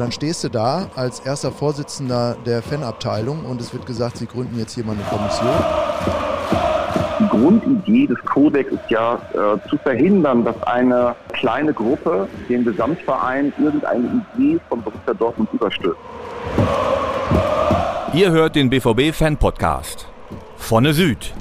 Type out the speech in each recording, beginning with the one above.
Dann stehst du da als erster Vorsitzender der Fanabteilung und es wird gesagt, Sie gründen jetzt hier mal eine Kommission. Die Grundidee des Kodex ist ja äh, zu verhindern, dass eine kleine Gruppe dem Gesamtverein irgendeine Idee von Borussia Dortmund überstürzt. Ihr hört den BVB Fan Podcast. Vonne Süd.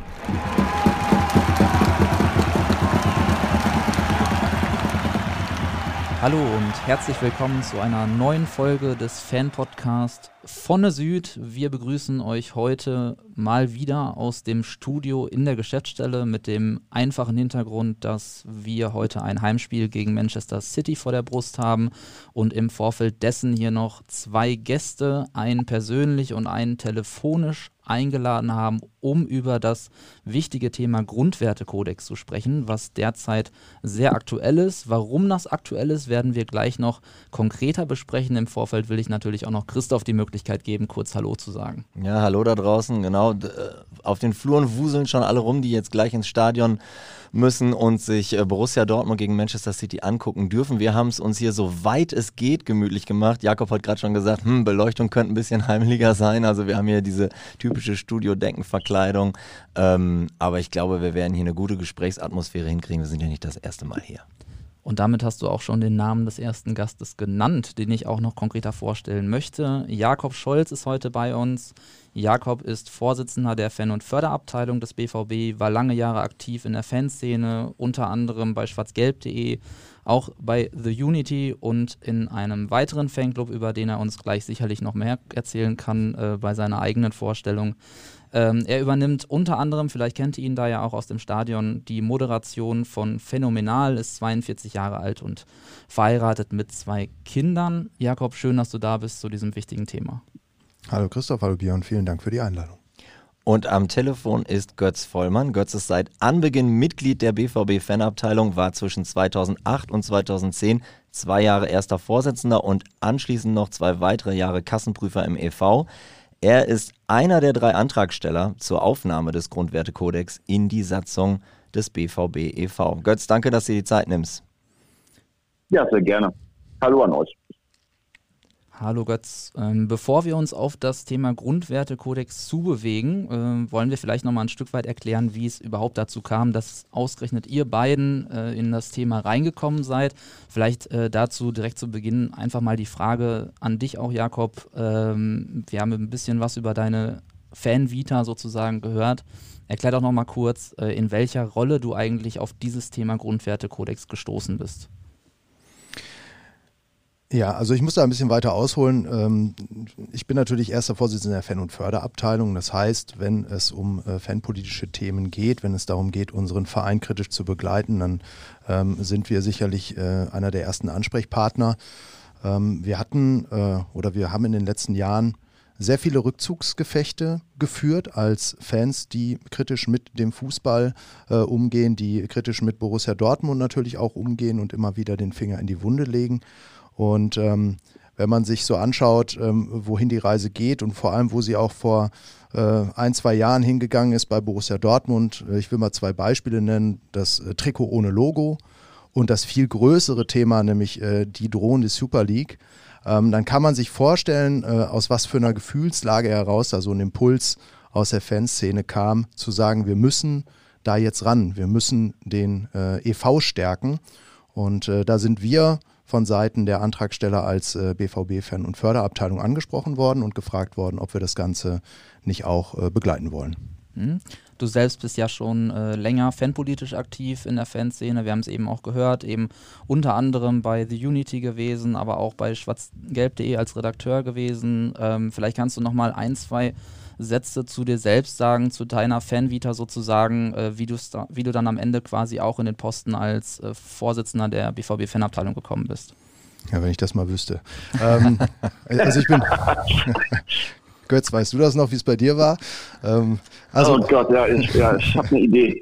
Hallo und herzlich willkommen zu einer neuen Folge des Fan-Podcast Vonne Süd. Wir begrüßen euch heute mal wieder aus dem Studio in der Geschäftsstelle mit dem einfachen Hintergrund, dass wir heute ein Heimspiel gegen Manchester City vor der Brust haben und im Vorfeld dessen hier noch zwei Gäste, einen persönlich und einen telefonisch eingeladen haben, um über das wichtige Thema Grundwertekodex zu sprechen, was derzeit sehr aktuell ist. Warum das aktuell ist, werden wir gleich noch konkreter besprechen. Im Vorfeld will ich natürlich auch noch Christoph die Möglichkeit geben, kurz Hallo zu sagen. Ja, hallo da draußen, genau. Auf den Fluren wuseln schon alle rum, die jetzt gleich ins Stadion müssen und sich äh, Borussia Dortmund gegen Manchester City angucken dürfen. Wir haben es uns hier so weit es geht gemütlich gemacht. Jakob hat gerade schon gesagt, hm, Beleuchtung könnte ein bisschen heimlicher sein. Also wir haben hier diese typische Studio-Decken-Verkleidung. Ähm, aber ich glaube, wir werden hier eine gute Gesprächsatmosphäre hinkriegen. Wir sind ja nicht das erste Mal hier. Und damit hast du auch schon den Namen des ersten Gastes genannt, den ich auch noch konkreter vorstellen möchte. Jakob Scholz ist heute bei uns. Jakob ist Vorsitzender der Fan- und Förderabteilung des BVB, war lange Jahre aktiv in der Fanszene, unter anderem bei schwarzgelb.de, auch bei The Unity und in einem weiteren Fanclub, über den er uns gleich sicherlich noch mehr erzählen kann äh, bei seiner eigenen Vorstellung. Ähm, er übernimmt unter anderem, vielleicht kennt ihr ihn da ja auch aus dem Stadion, die Moderation von Phänomenal, ist 42 Jahre alt und verheiratet mit zwei Kindern. Jakob, schön, dass du da bist zu diesem wichtigen Thema. Hallo Christoph, hallo Björn, vielen Dank für die Einladung. Und am Telefon ist Götz Vollmann. Götz ist seit Anbeginn Mitglied der BVB-Fanabteilung, war zwischen 2008 und 2010 zwei Jahre erster Vorsitzender und anschließend noch zwei weitere Jahre Kassenprüfer im EV. Er ist einer der drei Antragsteller zur Aufnahme des Grundwertekodex in die Satzung des BVB e.V. Götz, danke, dass du die Zeit nimmst. Ja, sehr gerne. Hallo an euch. Hallo Götz. Ähm, bevor wir uns auf das Thema Grundwertekodex zubewegen, äh, wollen wir vielleicht noch mal ein Stück weit erklären, wie es überhaupt dazu kam, dass ausgerechnet ihr beiden äh, in das Thema reingekommen seid. Vielleicht äh, dazu direkt zu Beginn einfach mal die Frage an dich auch, Jakob. Ähm, wir haben ein bisschen was über deine Fan-Vita sozusagen gehört. Erklär doch noch mal kurz, äh, in welcher Rolle du eigentlich auf dieses Thema Grundwertekodex gestoßen bist. Ja, also ich muss da ein bisschen weiter ausholen. Ähm, ich bin natürlich erster Vorsitzender der Fan- und Förderabteilung. Das heißt, wenn es um äh, fanpolitische Themen geht, wenn es darum geht, unseren Verein kritisch zu begleiten, dann ähm, sind wir sicherlich äh, einer der ersten Ansprechpartner. Ähm, wir hatten äh, oder wir haben in den letzten Jahren sehr viele Rückzugsgefechte geführt als Fans, die kritisch mit dem Fußball umgehen, die kritisch mit Borussia Dortmund natürlich auch umgehen und immer wieder den Finger in die Wunde legen. Und ähm, wenn man sich so anschaut, ähm, wohin die Reise geht und vor allem, wo sie auch vor äh, ein, zwei Jahren hingegangen ist bei Borussia Dortmund, äh, ich will mal zwei Beispiele nennen, das äh, Trikot ohne Logo und das viel größere Thema, nämlich äh, die drohende Super League, ähm, dann kann man sich vorstellen, äh, aus was für einer Gefühlslage heraus da so ein Impuls aus der Fanszene kam, zu sagen, wir müssen da jetzt ran, wir müssen den äh, EV stärken. Und da sind wir von Seiten der Antragsteller als äh, BVB-Fan- und Förderabteilung angesprochen worden und gefragt worden, ob wir das Ganze nicht auch äh, begleiten wollen. Hm. Du selbst bist ja schon äh, länger fanpolitisch aktiv in der Fanszene. Wir haben es eben auch gehört, eben unter anderem bei The Unity gewesen, aber auch bei schwarzgelb.de als Redakteur gewesen. Ähm, vielleicht kannst du noch mal ein, zwei Sätze zu dir selbst sagen, zu deiner Fanvita sozusagen, äh, wie, da, wie du dann am Ende quasi auch in den Posten als äh, Vorsitzender der BVB-Fanabteilung gekommen bist. Ja, wenn ich das mal wüsste. ähm, also ich bin, Götz, weißt du das noch, wie es bei dir war? Ähm, also, oh Gott, ja, ich, ja, ich habe eine Idee.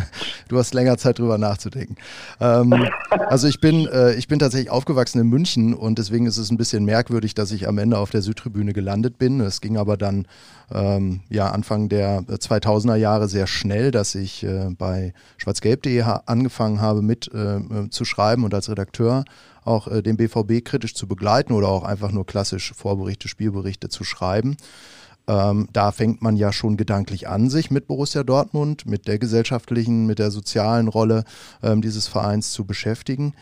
du hast länger Zeit drüber nachzudenken. Ähm, also ich bin, äh, ich bin tatsächlich aufgewachsen in München und deswegen ist es ein bisschen merkwürdig, dass ich am Ende auf der Südtribüne gelandet bin. Es ging aber dann ähm, ja, Anfang der 2000er Jahre sehr schnell, dass ich äh, bei schwarzgelb.de angefangen habe mit äh, zu schreiben und als Redakteur auch äh, den BVB kritisch zu begleiten oder auch einfach nur klassisch Vorberichte, Spielberichte zu schreiben. Ähm, da fängt man ja schon gedanklich an, sich mit Borussia Dortmund, mit der gesellschaftlichen, mit der sozialen Rolle ähm, dieses Vereins zu beschäftigen.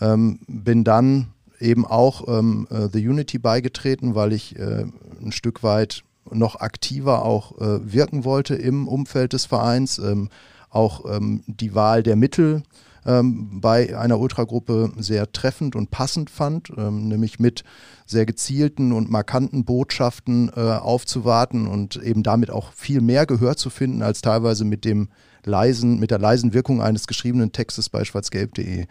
Ähm, bin dann eben auch ähm, äh, The Unity beigetreten, weil ich äh, ein Stück weit noch aktiver auch äh, wirken wollte im Umfeld des Vereins. Ähm, auch ähm, die Wahl der Mittel ähm, bei einer Ultragruppe sehr treffend und passend fand, ähm, nämlich mit sehr gezielten und markanten Botschaften äh, aufzuwarten und eben damit auch viel mehr Gehör zu finden als teilweise mit dem leisen, mit der leisen Wirkung eines geschriebenen Textes bei schwarzgelb.de.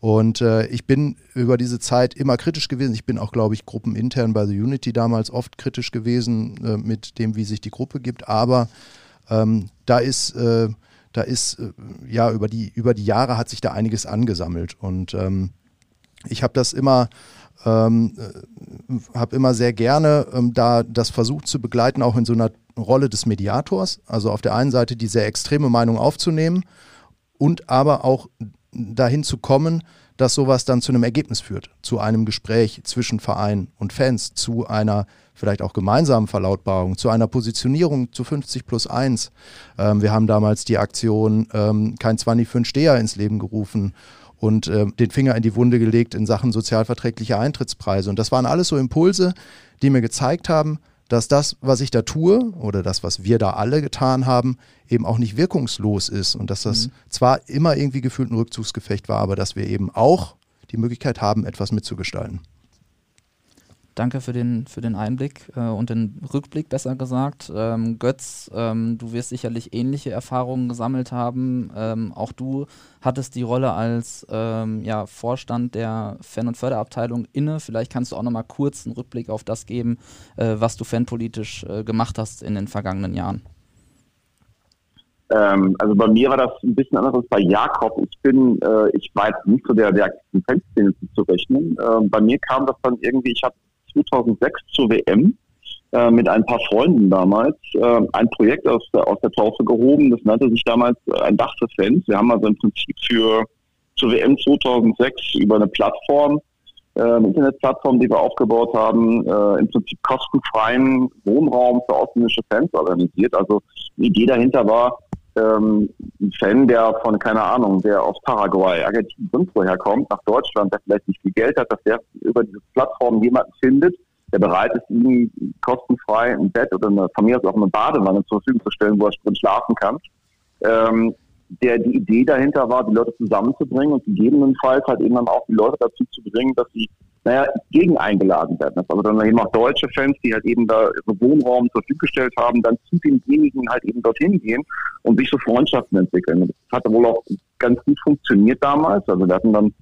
Und äh, ich bin über diese Zeit immer kritisch gewesen. Ich bin auch, glaube ich, gruppenintern bei The Unity damals oft kritisch gewesen äh, mit dem, wie sich die Gruppe gibt. Aber ähm, da ist äh, da ist, äh, ja, über die, über die Jahre hat sich da einiges angesammelt. Und ähm, ich habe das immer, ähm, äh, habe immer sehr gerne ähm, da das versucht zu begleiten, auch in so einer Rolle des Mediators. Also auf der einen Seite die sehr extreme Meinung aufzunehmen und aber auch dahin zu kommen, dass sowas dann zu einem Ergebnis führt, zu einem Gespräch zwischen Verein und Fans, zu einer vielleicht auch gemeinsamen Verlautbarung, zu einer Positionierung zu 50 plus 1. Ähm, wir haben damals die Aktion ähm, Kein 20 für einen Steher ins Leben gerufen und äh, den Finger in die Wunde gelegt in Sachen sozialverträgliche Eintrittspreise. Und das waren alles so Impulse, die mir gezeigt haben, dass das, was ich da tue oder das, was wir da alle getan haben, eben auch nicht wirkungslos ist und dass das mhm. zwar immer irgendwie gefühlt ein Rückzugsgefecht war, aber dass wir eben auch die Möglichkeit haben, etwas mitzugestalten. Danke für den, für den Einblick äh, und den Rückblick, besser gesagt. Ähm, Götz, ähm, du wirst sicherlich ähnliche Erfahrungen gesammelt haben. Ähm, auch du hattest die Rolle als ähm, ja, Vorstand der Fan- und Förderabteilung inne. Vielleicht kannst du auch nochmal kurz einen Rückblick auf das geben, äh, was du fanpolitisch äh, gemacht hast in den vergangenen Jahren. Ähm, also bei mir war das ein bisschen anders als bei Jakob. Ich bin, äh, ich war jetzt nicht so der, der aktiven Fanszene zu rechnen. Ähm, bei mir kam das dann irgendwie, ich habe 2006 zur WM äh, mit ein paar Freunden damals äh, ein Projekt aus, aus der Taufe gehoben. Das nannte sich damals äh, ein Dach für Fans. Wir haben also im Prinzip für zur WM 2006 über eine Plattform, äh, eine Internetplattform, die wir aufgebaut haben, äh, im Prinzip kostenfreien Wohnraum für ausländische Fans organisiert. Also die Idee dahinter war, ähm, ein Fan, der von, keine Ahnung, der aus Paraguay, Argentinien, sonst woher kommt, nach Deutschland, der vielleicht nicht viel Geld hat, dass der über diese Plattform jemanden findet, der bereit ist, ihm kostenfrei ein Bett oder eine, von mir aus auch eine Badewanne zur Verfügung zu stellen, wo er drin schlafen kann. Ähm, der die Idee dahinter war, die Leute zusammenzubringen und gegebenenfalls halt eben dann auch die Leute dazu zu bringen, dass sie naja, gegen eingeladen werden. Also dann eben auch deutsche Fans, die halt eben da ihre Wohnraum zur Verfügung gestellt haben, dann zu denjenigen halt eben dorthin gehen und sich so Freundschaften entwickeln. Das hat wohl auch ganz gut funktioniert damals. Also wir hatten dann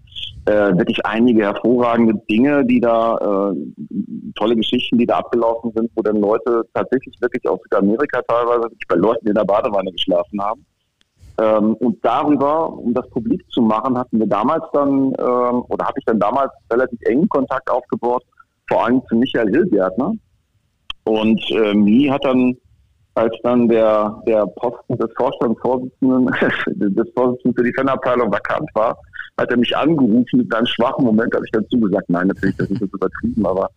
äh, wirklich einige hervorragende Dinge, die da, äh, tolle Geschichten, die da abgelaufen sind, wo dann Leute tatsächlich wirklich aus Südamerika teilweise bei Leuten in der Badewanne geschlafen haben. Ähm, und darüber, um das publik zu machen, hatten wir damals dann, ähm, oder habe ich dann damals relativ engen Kontakt aufgebaut, vor allem zu Michael Hilgärtner. Und äh, Mi hat dann, als dann der, der Posten des Vorstandsvorsitzenden, des Vorsitzenden für die Fanabteilung vakant war, hat er mich angerufen mit einem schwachen Moment, habe ich dann zugesagt, nein, natürlich, das ist jetzt übertrieben, aber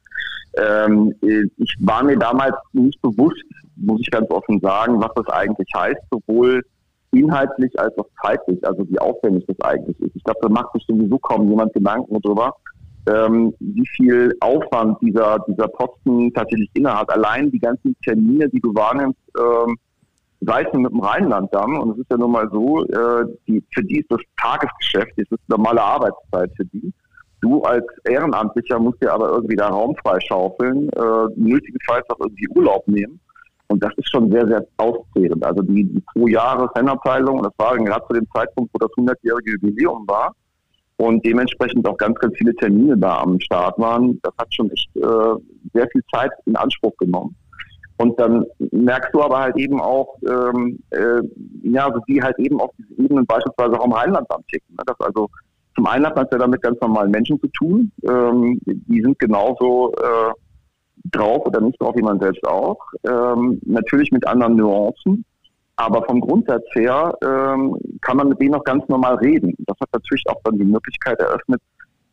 ähm, ich war mir damals nicht bewusst, muss ich ganz offen sagen, was das eigentlich heißt, sowohl inhaltlich als auch zeitlich, also wie aufwendig das eigentlich ist. Ich glaube, da macht sich sowieso kaum jemand Gedanken darüber, ähm, wie viel Aufwand dieser, dieser Posten tatsächlich innehat. Allein die ganzen Termine, die du wahrnimmst, ähm, sei mit dem Rheinlanddamm, und es ist ja nun mal so, äh, die, für die ist das Tagesgeschäft, das ist normale Arbeitszeit für die. Du als Ehrenamtlicher musst dir aber irgendwie da Raum freischaufeln, äh, nötigenfalls auch irgendwie Urlaub nehmen. Und das ist schon sehr, sehr auszehrend. Also die, die pro Jahre Fanabteilung, das war gerade zu dem Zeitpunkt, wo das 100-jährige Jubiläum war und dementsprechend auch ganz, ganz viele Termine da am Start waren, das hat schon echt äh, sehr viel Zeit in Anspruch genommen. Und dann merkst du aber halt eben auch, ähm, äh, ja, also wie halt eben auf diese Ebenen beispielsweise auch im Rheinland ticken. Ne? Das also zum einen hat man es ja damit ganz normalen Menschen zu tun. Ähm, die sind genauso äh, drauf oder nicht drauf wie man selbst auch. Ähm, natürlich mit anderen Nuancen. Aber vom Grundsatz her ähm, kann man mit denen auch ganz normal reden. Das hat natürlich auch dann die Möglichkeit eröffnet,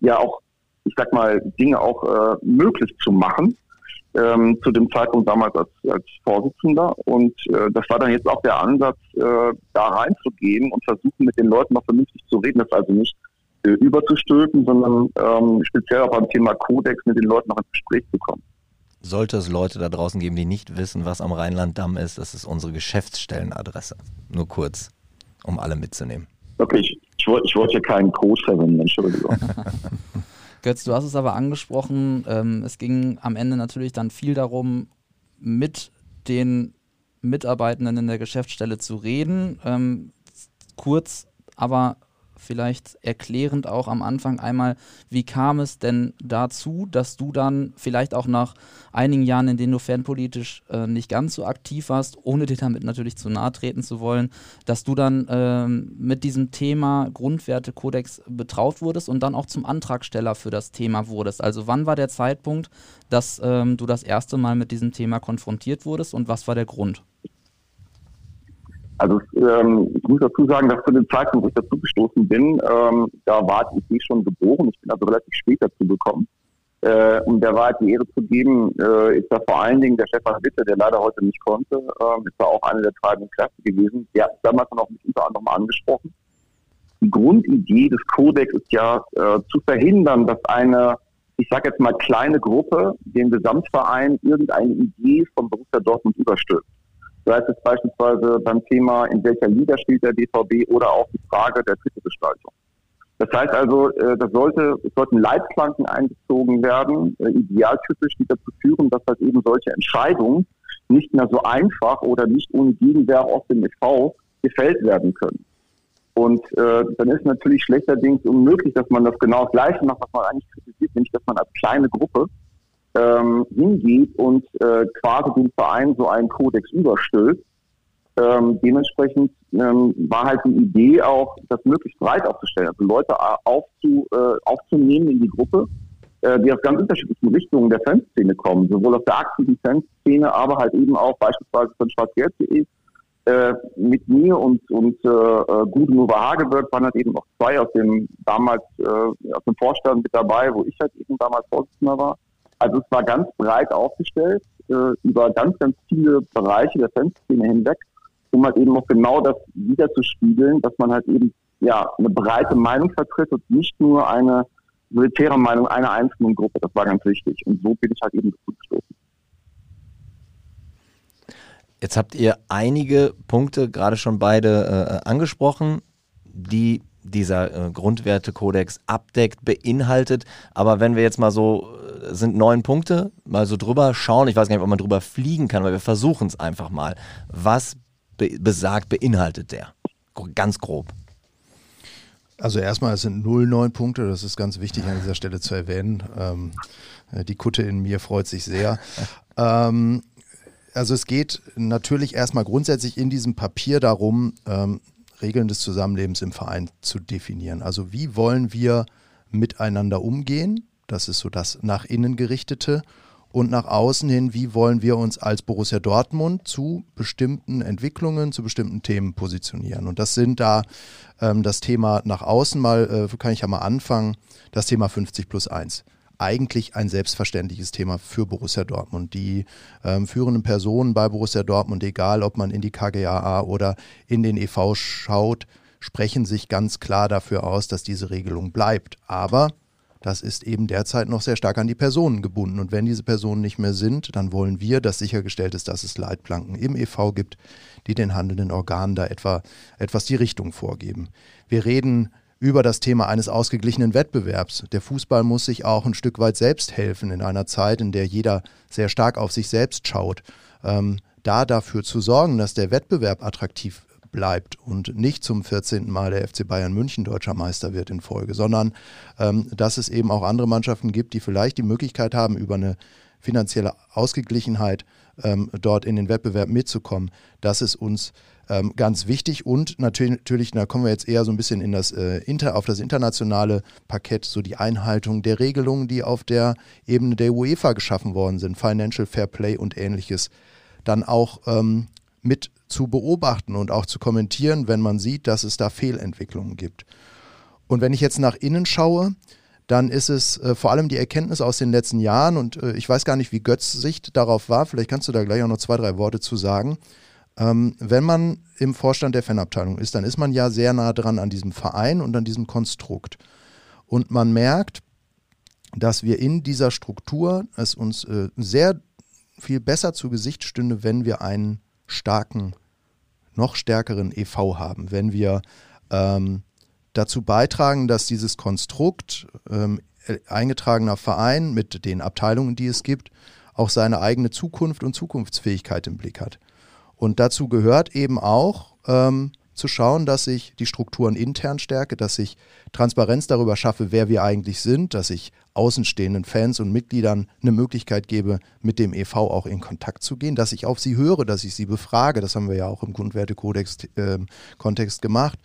ja auch ich sag mal, Dinge auch äh, möglich zu machen. Ähm, zu dem Zeitpunkt damals als, als Vorsitzender. Und äh, das war dann jetzt auch der Ansatz, äh, da reinzugehen und versuchen, mit den Leuten noch vernünftig zu reden. Das also nicht äh, überzustülpen, sondern ähm, speziell auch beim Thema Kodex mit den Leuten noch ins Gespräch zu kommen. Sollte es Leute da draußen geben, die nicht wissen, was am Rheinland-Damm ist, das ist unsere Geschäftsstellenadresse. Nur kurz, um alle mitzunehmen. Okay, ich, ich, wollte, ich wollte hier keinen Code verwenden, Entschuldigung. Götz, du hast es aber angesprochen, ähm, es ging am Ende natürlich dann viel darum, mit den Mitarbeitenden in der Geschäftsstelle zu reden. Ähm, kurz, aber vielleicht erklärend auch am Anfang einmal, wie kam es denn dazu, dass du dann vielleicht auch nach einigen Jahren, in denen du fanpolitisch äh, nicht ganz so aktiv warst, ohne dir damit natürlich zu nahe treten zu wollen, dass du dann ähm, mit diesem Thema Grundwertekodex betraut wurdest und dann auch zum Antragsteller für das Thema wurdest. Also wann war der Zeitpunkt, dass ähm, du das erste Mal mit diesem Thema konfrontiert wurdest und was war der Grund? Also ähm, ich muss dazu sagen, dass zu dem Zeitpunkt, wo ich dazu gestoßen bin, ähm, da war die Idee schon geboren. Ich bin also relativ spät dazu gekommen. Äh, um der Wahrheit die Ehre zu geben, äh, ist da vor allen Dingen der Stefan Witte, der leider heute nicht konnte, äh, ist da auch eine der treibenden Kräfte gewesen. Der hat damals auch mich unter anderem angesprochen. Die Grundidee des Kodex ist ja äh, zu verhindern, dass eine, ich sage jetzt mal kleine Gruppe, dem Gesamtverein irgendeine Idee vom Borussia Dortmund überstülpt sei es beispielsweise beim Thema, in welcher Liga spielt der BVB oder auch die Frage der Titelgestaltung. Das heißt also, äh, da sollte, es sollten Leitplanken eingezogen werden, äh, idealtypisch, die dazu führen, dass halt eben solche Entscheidungen nicht mehr so einfach oder nicht ohne Gegenwehr aus dem e.V. gefällt werden können. Und äh, dann ist natürlich schlechterdings unmöglich, dass man das genau das Gleiche macht, was man eigentlich kritisiert, nämlich dass man als kleine Gruppe ähm, hingeht und äh, quasi dem Verein so einen Kodex überstülpt. Ähm, dementsprechend ähm, war halt die Idee auch, das möglichst breit aufzustellen, also Leute aufzu, äh, aufzunehmen in die Gruppe, äh, die aus ganz unterschiedlichen Richtungen der Fanszene kommen, sowohl aus der aktiven Fanszene, aber halt eben auch beispielsweise von schwarzgeld.de. Äh, mit mir und, und äh, äh Gudrun Uwe Hageberg waren halt eben auch zwei aus dem damals äh, aus dem Vorstand mit dabei, wo ich halt eben damals Vorsitzender war. Also es war ganz breit aufgestellt, äh, über ganz, ganz viele Bereiche der Fanszene hinweg, um halt eben auch genau das wiederzuspiegeln, dass man halt eben ja eine breite Meinung vertritt und nicht nur eine militäre Meinung einer einzelnen Gruppe. Das war ganz wichtig. Und so bin ich halt eben dazu gestoßen. Jetzt habt ihr einige Punkte gerade schon beide äh, angesprochen, die dieser äh, Grundwertekodex abdeckt, beinhaltet. Aber wenn wir jetzt mal so, äh, sind neun Punkte, mal so drüber schauen, ich weiß gar nicht, ob man drüber fliegen kann, aber wir versuchen es einfach mal. Was be besagt, beinhaltet der? Ganz grob. Also erstmal, es sind null neun Punkte, das ist ganz wichtig an dieser Stelle zu erwähnen. Ähm, äh, die Kutte in mir freut sich sehr. ähm, also es geht natürlich erstmal grundsätzlich in diesem Papier darum, ähm, Regeln des Zusammenlebens im Verein zu definieren. Also wie wollen wir miteinander umgehen? Das ist so das nach innen gerichtete. Und nach außen hin, wie wollen wir uns als Borussia Dortmund zu bestimmten Entwicklungen, zu bestimmten Themen positionieren? Und das sind da ähm, das Thema nach außen mal, äh, kann ich ja mal anfangen, das Thema 50 plus 1 eigentlich ein selbstverständliches Thema für Borussia Dortmund. Die ähm, führenden Personen bei Borussia Dortmund, egal ob man in die KGAA oder in den EV schaut, sprechen sich ganz klar dafür aus, dass diese Regelung bleibt. Aber das ist eben derzeit noch sehr stark an die Personen gebunden. Und wenn diese Personen nicht mehr sind, dann wollen wir, dass sichergestellt ist, dass es Leitplanken im EV gibt, die den handelnden Organen da etwa etwas die Richtung vorgeben. Wir reden über das Thema eines ausgeglichenen Wettbewerbs. Der Fußball muss sich auch ein Stück weit selbst helfen in einer Zeit, in der jeder sehr stark auf sich selbst schaut. Ähm, da dafür zu sorgen, dass der Wettbewerb attraktiv bleibt und nicht zum 14. Mal der FC Bayern München deutscher Meister wird in Folge, sondern ähm, dass es eben auch andere Mannschaften gibt, die vielleicht die Möglichkeit haben, über eine finanzielle Ausgeglichenheit ähm, dort in den Wettbewerb mitzukommen. Das ist uns ähm, ganz wichtig und natürlich, da kommen wir jetzt eher so ein bisschen in das, äh, inter, auf das internationale Parkett, so die Einhaltung der Regelungen, die auf der Ebene der UEFA geschaffen worden sind, Financial Fair Play und ähnliches, dann auch ähm, mit zu beobachten und auch zu kommentieren, wenn man sieht, dass es da Fehlentwicklungen gibt. Und wenn ich jetzt nach innen schaue, dann ist es äh, vor allem die Erkenntnis aus den letzten Jahren und äh, ich weiß gar nicht, wie Götz Sicht darauf war, vielleicht kannst du da gleich auch noch zwei, drei Worte zu sagen. Ähm, wenn man im Vorstand der Fanabteilung ist, dann ist man ja sehr nah dran an diesem Verein und an diesem Konstrukt. Und man merkt, dass wir in dieser Struktur es uns äh, sehr viel besser zu Gesicht stünde, wenn wir einen starken, noch stärkeren EV haben, wenn wir ähm, dazu beitragen, dass dieses Konstrukt ähm, eingetragener Verein mit den Abteilungen, die es gibt, auch seine eigene Zukunft und Zukunftsfähigkeit im Blick hat. Und dazu gehört eben auch ähm, zu schauen, dass ich die Strukturen intern stärke, dass ich Transparenz darüber schaffe, wer wir eigentlich sind, dass ich außenstehenden Fans und Mitgliedern eine Möglichkeit gebe, mit dem EV auch in Kontakt zu gehen, dass ich auf sie höre, dass ich sie befrage, das haben wir ja auch im Grundwertekodex-Kontext äh, gemacht,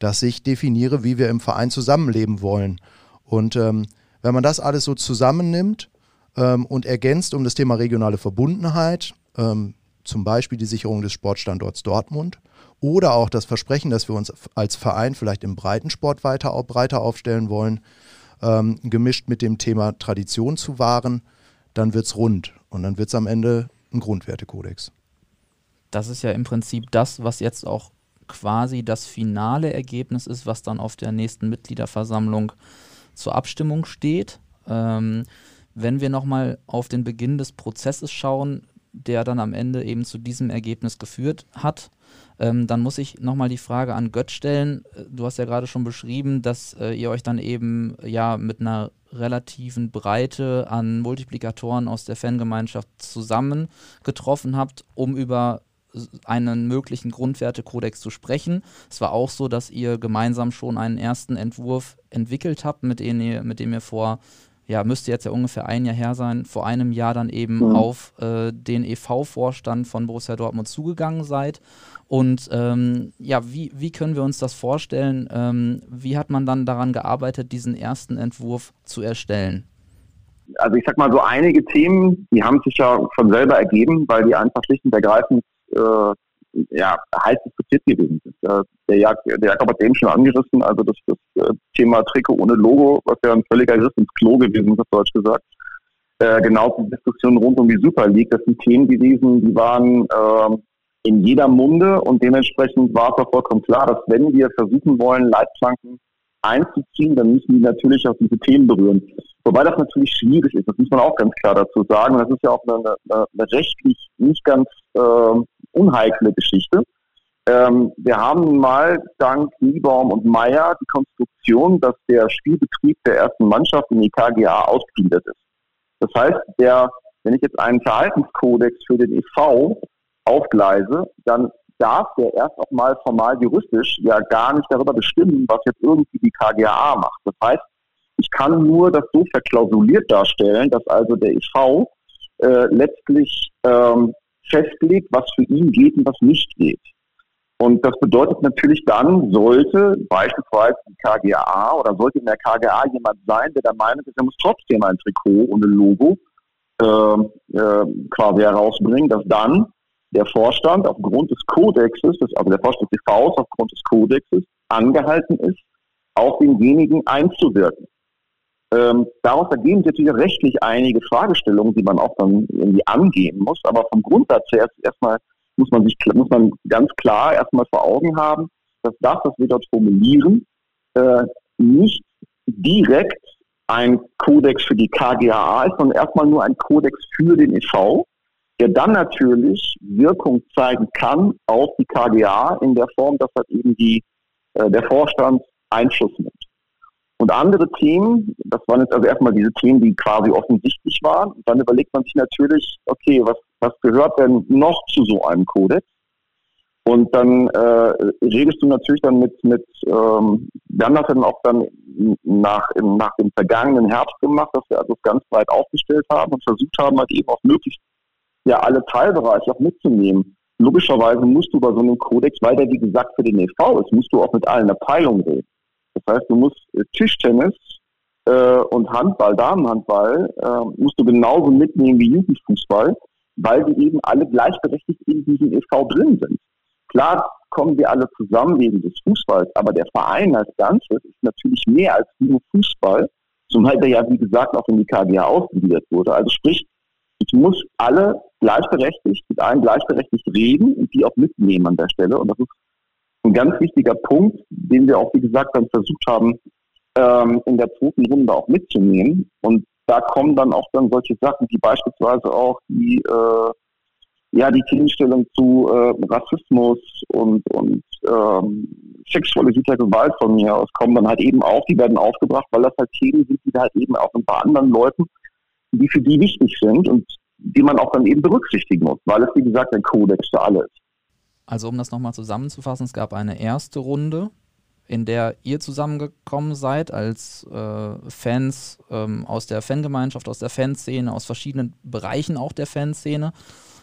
dass ich definiere, wie wir im Verein zusammenleben wollen. Und ähm, wenn man das alles so zusammennimmt ähm, und ergänzt um das Thema regionale Verbundenheit, ähm, zum Beispiel die Sicherung des Sportstandorts Dortmund oder auch das Versprechen, dass wir uns als Verein vielleicht im Breitensport weiter breiter aufstellen wollen, ähm, gemischt mit dem Thema Tradition zu wahren, dann wird es rund und dann wird es am Ende ein Grundwertekodex. Das ist ja im Prinzip das, was jetzt auch quasi das finale Ergebnis ist, was dann auf der nächsten Mitgliederversammlung zur Abstimmung steht. Ähm, wenn wir nochmal auf den Beginn des Prozesses schauen, der dann am Ende eben zu diesem Ergebnis geführt hat, ähm, dann muss ich nochmal die Frage an Gött stellen. Äh, du hast ja gerade schon beschrieben, dass äh, ihr euch dann eben ja mit einer relativen Breite an Multiplikatoren aus der Fangemeinschaft zusammengetroffen habt, um über einen möglichen Grundwertekodex zu sprechen. Es war auch so, dass ihr gemeinsam schon einen ersten Entwurf entwickelt habt, mit dem ihr, mit dem ihr vor, ja, müsste jetzt ja ungefähr ein Jahr her sein, vor einem Jahr dann eben mhm. auf äh, den EV-Vorstand von Borussia Dortmund zugegangen seid. Und ähm, ja, wie, wie können wir uns das vorstellen? Ähm, wie hat man dann daran gearbeitet, diesen ersten Entwurf zu erstellen? Also ich sag mal so einige Themen, die haben sich ja von selber ergeben, weil die einfach schlicht und ergreifend äh, ja, heiß diskutiert gewesen sind. Der, Jag, der Jakob hat eben schon angerissen, also das, das äh, Thema Trikot ohne Logo, was ja ein völliger Griff ins Klo gewesen ist, auf Deutsch gesagt. Äh, genau die Diskussion rund um die Super League, das sind Themen gewesen, die waren äh, in jeder Munde und dementsprechend war es auch vollkommen klar, dass wenn wir versuchen wollen, Leitplanken einzuziehen, dann müssen die natürlich auch diese Themen berühren. Wobei das natürlich schwierig ist, das muss man auch ganz klar dazu sagen. Das ist ja auch eine, eine, eine rechtlich nicht ganz äh, unheikle Geschichte. Ähm, wir haben mal dank Niebaum und Meyer die Konstruktion, dass der Spielbetrieb der ersten Mannschaft in die KGA ausgliedert ist. Das heißt, der, wenn ich jetzt einen Verhaltenskodex für den EV aufgleise, dann darf der erst auch mal formal juristisch ja gar nicht darüber bestimmen, was jetzt irgendwie die KGA macht. Das heißt, ich kann nur das so verklausuliert darstellen, dass also der EV äh, letztlich ähm, festlegt, was für ihn geht und was nicht geht. Und das bedeutet natürlich dann, sollte beispielsweise die KGA oder sollte in der KGA jemand sein, der der Meinung ist, er muss trotzdem ein Trikot und ein Logo äh, äh, quasi herausbringen, dass dann der Vorstand aufgrund des Kodexes, also der Vorstand des TVs aufgrund des Kodexes angehalten ist, auf denjenigen einzuwirken. Ähm, daraus ergeben sich natürlich rechtlich einige Fragestellungen, die man auch dann irgendwie angehen muss. Aber vom Grundsatz her erstmal muss man sich muss man ganz klar erstmal vor Augen haben, dass das, was wir dort formulieren, äh, nicht direkt ein Kodex für die KGAA ist, sondern erstmal nur ein Kodex für den EV, der dann natürlich Wirkung zeigen kann auf die KGA in der Form, dass halt eben die, äh, der Vorstand Einfluss nimmt. Und andere Themen, das waren jetzt also erstmal diese Themen, die quasi offensichtlich waren. Und dann überlegt man sich natürlich, okay, was, was gehört denn noch zu so einem Kodex? Und dann äh, redest du natürlich dann mit, mit ähm, wir haben das dann auch dann nach, nach dem vergangenen Herbst gemacht, dass wir also ganz breit aufgestellt haben und versucht haben, halt eben auch möglichst ja alle Teilbereiche auch mitzunehmen. Logischerweise musst du bei so einem Kodex, weil der wie gesagt für den EV ist, musst du auch mit allen Abteilungen reden. Das heißt, du musst äh, Tischtennis äh, und Handball, Damenhandball, äh, musst du genauso mitnehmen wie Jugendfußball, weil die eben alle gleichberechtigt in diesem EV drin sind. Klar kommen wir alle zusammen wegen des Fußballs, aber der Verein als Ganzes ist natürlich mehr als nur Fußball, zumal der ja, wie gesagt, auch in die KGA ausgegliedert wurde. Also sprich, ich muss alle gleichberechtigt, mit allen gleichberechtigt reden und die auch mitnehmen an der Stelle. Und das ist ein ganz wichtiger Punkt, den wir auch, wie gesagt, dann versucht haben, ähm, in der zweiten Runde auch mitzunehmen. Und da kommen dann auch dann solche Sachen, wie beispielsweise auch die, äh, ja, die Themenstellung zu äh, Rassismus und, und ähm, sexualisierter Gewalt von mir aus kommen dann halt eben auch, die werden aufgebracht, weil das halt Themen sind, die halt eben auch ein paar anderen Leuten, die für die wichtig sind und die man auch dann eben berücksichtigen muss, weil es, wie gesagt, ein Kodex für alle ist. Also um das nochmal zusammenzufassen, es gab eine erste Runde, in der ihr zusammengekommen seid als äh, Fans ähm, aus der Fangemeinschaft, aus der Fanszene, aus verschiedenen Bereichen auch der Fanszene,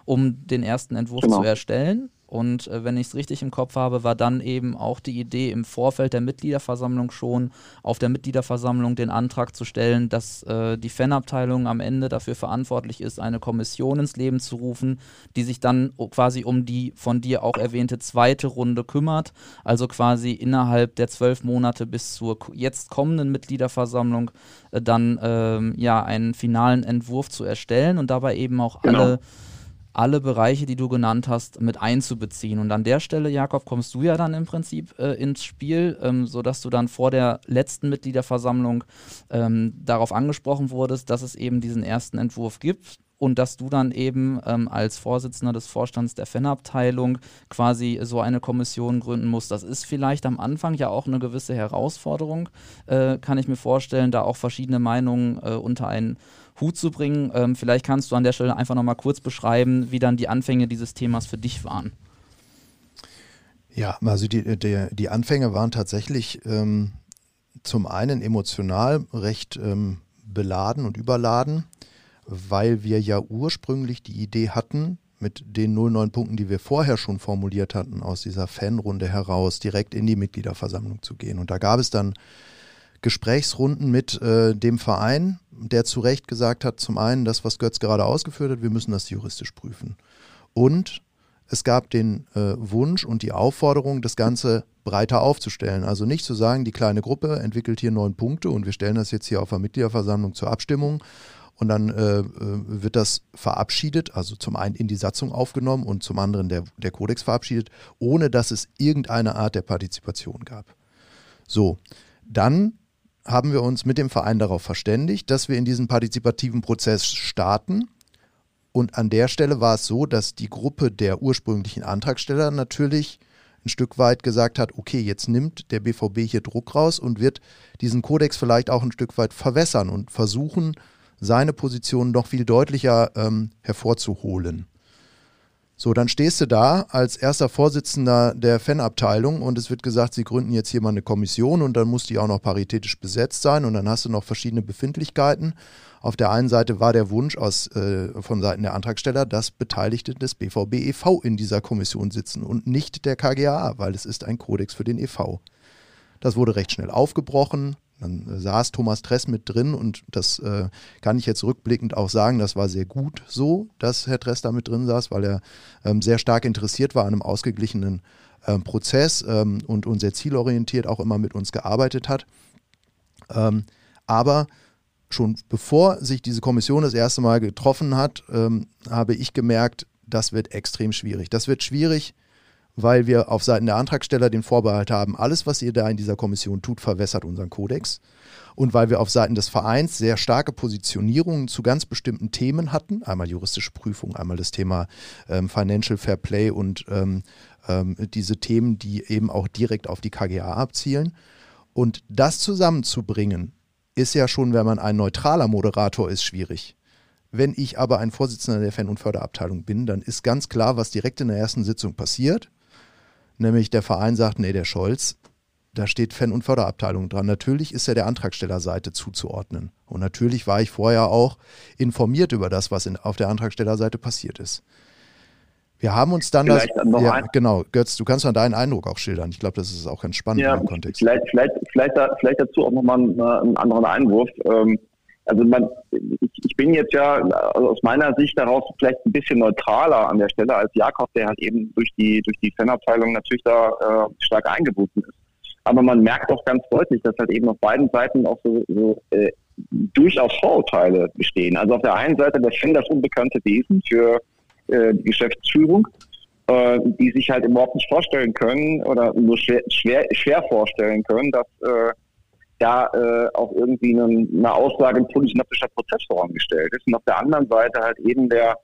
um den ersten Entwurf genau. zu erstellen. Und äh, wenn ich es richtig im Kopf habe, war dann eben auch die Idee im Vorfeld der Mitgliederversammlung schon auf der Mitgliederversammlung den Antrag zu stellen, dass äh, die Fanabteilung am Ende dafür verantwortlich ist, eine Kommission ins Leben zu rufen, die sich dann quasi um die von dir auch erwähnte zweite Runde kümmert. Also quasi innerhalb der zwölf Monate bis zur jetzt kommenden Mitgliederversammlung äh, dann ähm, ja einen finalen Entwurf zu erstellen und dabei eben auch genau. alle alle Bereiche, die du genannt hast, mit einzubeziehen. Und an der Stelle, Jakob, kommst du ja dann im Prinzip äh, ins Spiel, ähm, sodass du dann vor der letzten Mitgliederversammlung ähm, darauf angesprochen wurdest, dass es eben diesen ersten Entwurf gibt und dass du dann eben ähm, als Vorsitzender des Vorstands der Fanabteilung quasi so eine Kommission gründen musst. Das ist vielleicht am Anfang ja auch eine gewisse Herausforderung, äh, kann ich mir vorstellen, da auch verschiedene Meinungen äh, unter einen Hut zu bringen. Ähm, vielleicht kannst du an der Stelle einfach nochmal kurz beschreiben, wie dann die Anfänge dieses Themas für dich waren. Ja, also die, die, die Anfänge waren tatsächlich ähm, zum einen emotional recht ähm, beladen und überladen, weil wir ja ursprünglich die Idee hatten, mit den 09 Punkten, die wir vorher schon formuliert hatten, aus dieser Fanrunde heraus direkt in die Mitgliederversammlung zu gehen. Und da gab es dann Gesprächsrunden mit äh, dem Verein, der zu Recht gesagt hat, zum einen das, was Götz gerade ausgeführt hat, wir müssen das juristisch prüfen. Und es gab den äh, Wunsch und die Aufforderung, das Ganze breiter aufzustellen. Also nicht zu sagen, die kleine Gruppe entwickelt hier neun Punkte und wir stellen das jetzt hier auf der Mitgliederversammlung zur Abstimmung und dann äh, äh wird das verabschiedet, also zum einen in die Satzung aufgenommen und zum anderen der, der Kodex verabschiedet, ohne dass es irgendeine Art der Partizipation gab. So, dann haben wir uns mit dem Verein darauf verständigt, dass wir in diesen partizipativen Prozess starten. Und an der Stelle war es so, dass die Gruppe der ursprünglichen Antragsteller natürlich ein Stück weit gesagt hat, okay, jetzt nimmt der BVB hier Druck raus und wird diesen Kodex vielleicht auch ein Stück weit verwässern und versuchen, seine Position noch viel deutlicher ähm, hervorzuholen. So, dann stehst du da als erster Vorsitzender der Fanabteilung und es wird gesagt, sie gründen jetzt hier mal eine Kommission und dann muss die auch noch paritätisch besetzt sein und dann hast du noch verschiedene Befindlichkeiten. Auf der einen Seite war der Wunsch aus, äh, von Seiten der Antragsteller, dass Beteiligte des BVB e.V. in dieser Kommission sitzen und nicht der KGA, weil es ist ein Kodex für den e.V. Das wurde recht schnell aufgebrochen. Dann äh, saß Thomas Tress mit drin und das äh, kann ich jetzt rückblickend auch sagen, das war sehr gut so, dass Herr Tress da mit drin saß, weil er ähm, sehr stark interessiert war an einem ausgeglichenen ähm, Prozess ähm, und, und sehr zielorientiert auch immer mit uns gearbeitet hat. Ähm, aber schon bevor sich diese Kommission das erste Mal getroffen hat, ähm, habe ich gemerkt, das wird extrem schwierig. Das wird schwierig, weil wir auf Seiten der Antragsteller den Vorbehalt haben, alles, was ihr da in dieser Kommission tut, verwässert unseren Kodex. Und weil wir auf Seiten des Vereins sehr starke Positionierungen zu ganz bestimmten Themen hatten, einmal juristische Prüfung, einmal das Thema ähm, Financial Fair Play und ähm, ähm, diese Themen, die eben auch direkt auf die KGA abzielen. Und das zusammenzubringen, ist ja schon, wenn man ein neutraler Moderator ist, schwierig. Wenn ich aber ein Vorsitzender der Fan- und Förderabteilung bin, dann ist ganz klar, was direkt in der ersten Sitzung passiert nämlich der Verein sagt, nee, der Scholz, da steht Fan- und Förderabteilung dran. Natürlich ist er der Antragstellerseite zuzuordnen. Und natürlich war ich vorher auch informiert über das, was in, auf der Antragstellerseite passiert ist. Wir haben uns dann vielleicht das. Noch ja, genau, Götz, du kannst mal deinen Eindruck auch schildern. Ich glaube, das ist auch ganz spannend ja, im Kontext. Vielleicht, vielleicht, vielleicht, vielleicht dazu auch nochmal einen, einen anderen Einwurf. Ähm, also man, ich, ich bin jetzt ja aus meiner Sicht daraus vielleicht ein bisschen neutraler an der Stelle als Jakob, der halt eben durch die durch die Fanabteilung natürlich da äh, stark eingebunden ist. Aber man merkt auch ganz deutlich, dass halt eben auf beiden Seiten auch so, so äh, durchaus Vorurteile bestehen. Also auf der einen Seite der Fan das unbekannte Wesen für äh, die Geschäftsführung, äh, die sich halt überhaupt nicht vorstellen können oder nur schwer, schwer, schwer vorstellen können, dass äh, da äh, auch irgendwie eine, eine Aussage ein polysynaptischer Prozess vorangestellt ist. Und auf der anderen Seite halt eben der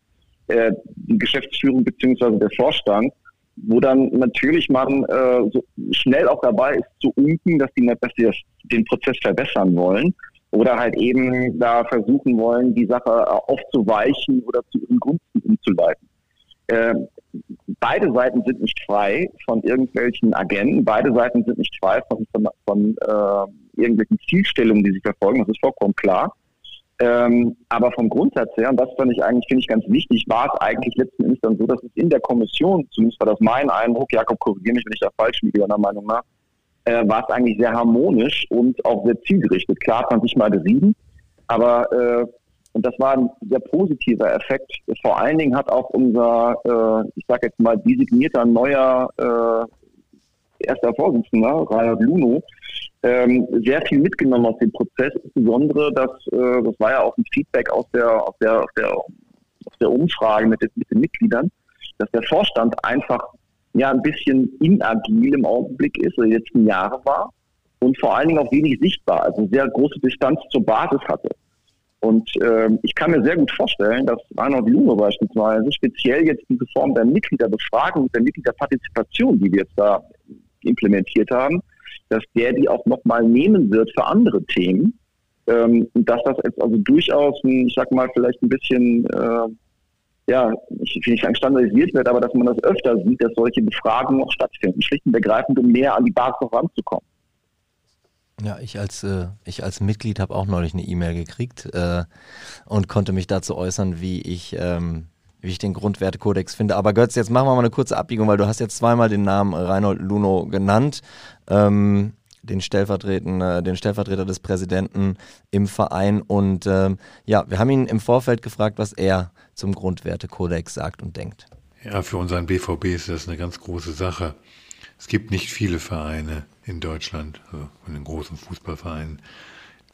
äh, die Geschäftsführung beziehungsweise der Vorstand, wo dann natürlich man äh, so schnell auch dabei ist zu unken, dass die, dass die das, den Prozess verbessern wollen oder halt eben da versuchen wollen, die Sache aufzuweichen oder zu ihren Gunsten umzuleiten. Äh, beide Seiten sind nicht frei von irgendwelchen Agenten, beide Seiten sind nicht frei von, von, von äh, irgendwelchen Zielstellungen, die sie verfolgen, das ist vollkommen klar. Ähm, aber vom Grundsatz her, und das fand ich eigentlich, finde ich ganz wichtig, war es eigentlich letzten Endes dann so, dass es in der Kommission, zumindest war das mein Eindruck, Jakob, korrigiere mich, wenn ich da falsch liege, meiner Meinung nach, äh, war es eigentlich sehr harmonisch und auch sehr zielgerichtet. Klar, 20 mal sieben, aber äh, und das war ein sehr positiver Effekt. Vor allen Dingen hat auch unser, äh, ich sage jetzt mal, designierter neuer äh, erster Vorsitzender, Reinhard Luno, ähm, sehr viel mitgenommen aus dem Prozess, insbesondere das, äh, das war ja auch ein Feedback aus der, aus der, aus der, aus der Umfrage mit, mit den Mitgliedern, dass der Vorstand einfach ja ein bisschen inagil im Augenblick ist, oder die letzten Jahre war und vor allen Dingen auch wenig sichtbar, also sehr große Distanz zur Basis hatte. Und äh, ich kann mir sehr gut vorstellen, dass Reinhard Junge beispielsweise speziell jetzt diese Form der Mitgliederbefragung, der Mitgliederpartizipation, die wir jetzt da implementiert haben, dass der die auch nochmal nehmen wird für andere Themen. Ähm, und dass das jetzt also durchaus, ein, ich sag mal, vielleicht ein bisschen, äh, ja, ich will nicht sagen standardisiert wird, aber dass man das öfter sieht, dass solche Befragungen noch stattfinden, schlicht und ergreifend, um näher an die Basis noch ranzukommen. Ja, ich als, äh, ich als Mitglied habe auch neulich eine E-Mail gekriegt äh, und konnte mich dazu äußern, wie ich ähm, wie ich den Grundwertekodex finde. Aber Götz, jetzt machen wir mal eine kurze Abbiegung, weil du hast jetzt zweimal den Namen Reinhold Luno genannt. Ähm, den, Stellvertreten, äh, den Stellvertreter des Präsidenten im Verein. Und ähm, ja, wir haben ihn im Vorfeld gefragt, was er zum Grundwertekodex sagt und denkt. Ja, für unseren BVB ist das eine ganz große Sache. Es gibt nicht viele Vereine in Deutschland, also von den großen Fußballvereinen,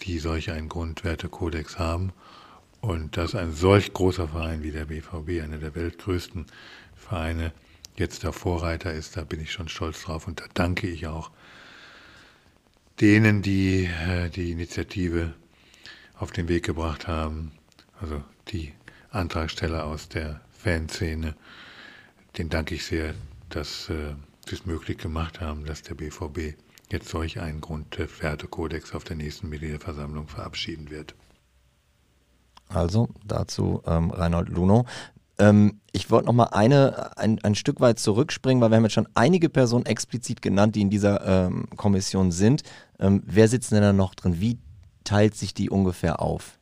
die solch einen Grundwertekodex haben. Und dass ein solch großer Verein wie der BVB, einer der weltgrößten Vereine, jetzt der Vorreiter ist, da bin ich schon stolz drauf und da danke ich auch denen, die äh, die Initiative auf den Weg gebracht haben, also die Antragsteller aus der Fanszene, den danke ich sehr, dass äh, es möglich gemacht haben, dass der BVB jetzt solch einen Grundwertekodex auf der nächsten Mitgliederversammlung verabschieden wird. Also dazu ähm, Reinhold Luno. Ähm, ich wollte noch mal eine, ein, ein Stück weit zurückspringen, weil wir haben jetzt schon einige Personen explizit genannt, die in dieser ähm, Kommission sind. Ähm, wer sitzt denn da noch drin? Wie teilt sich die ungefähr auf?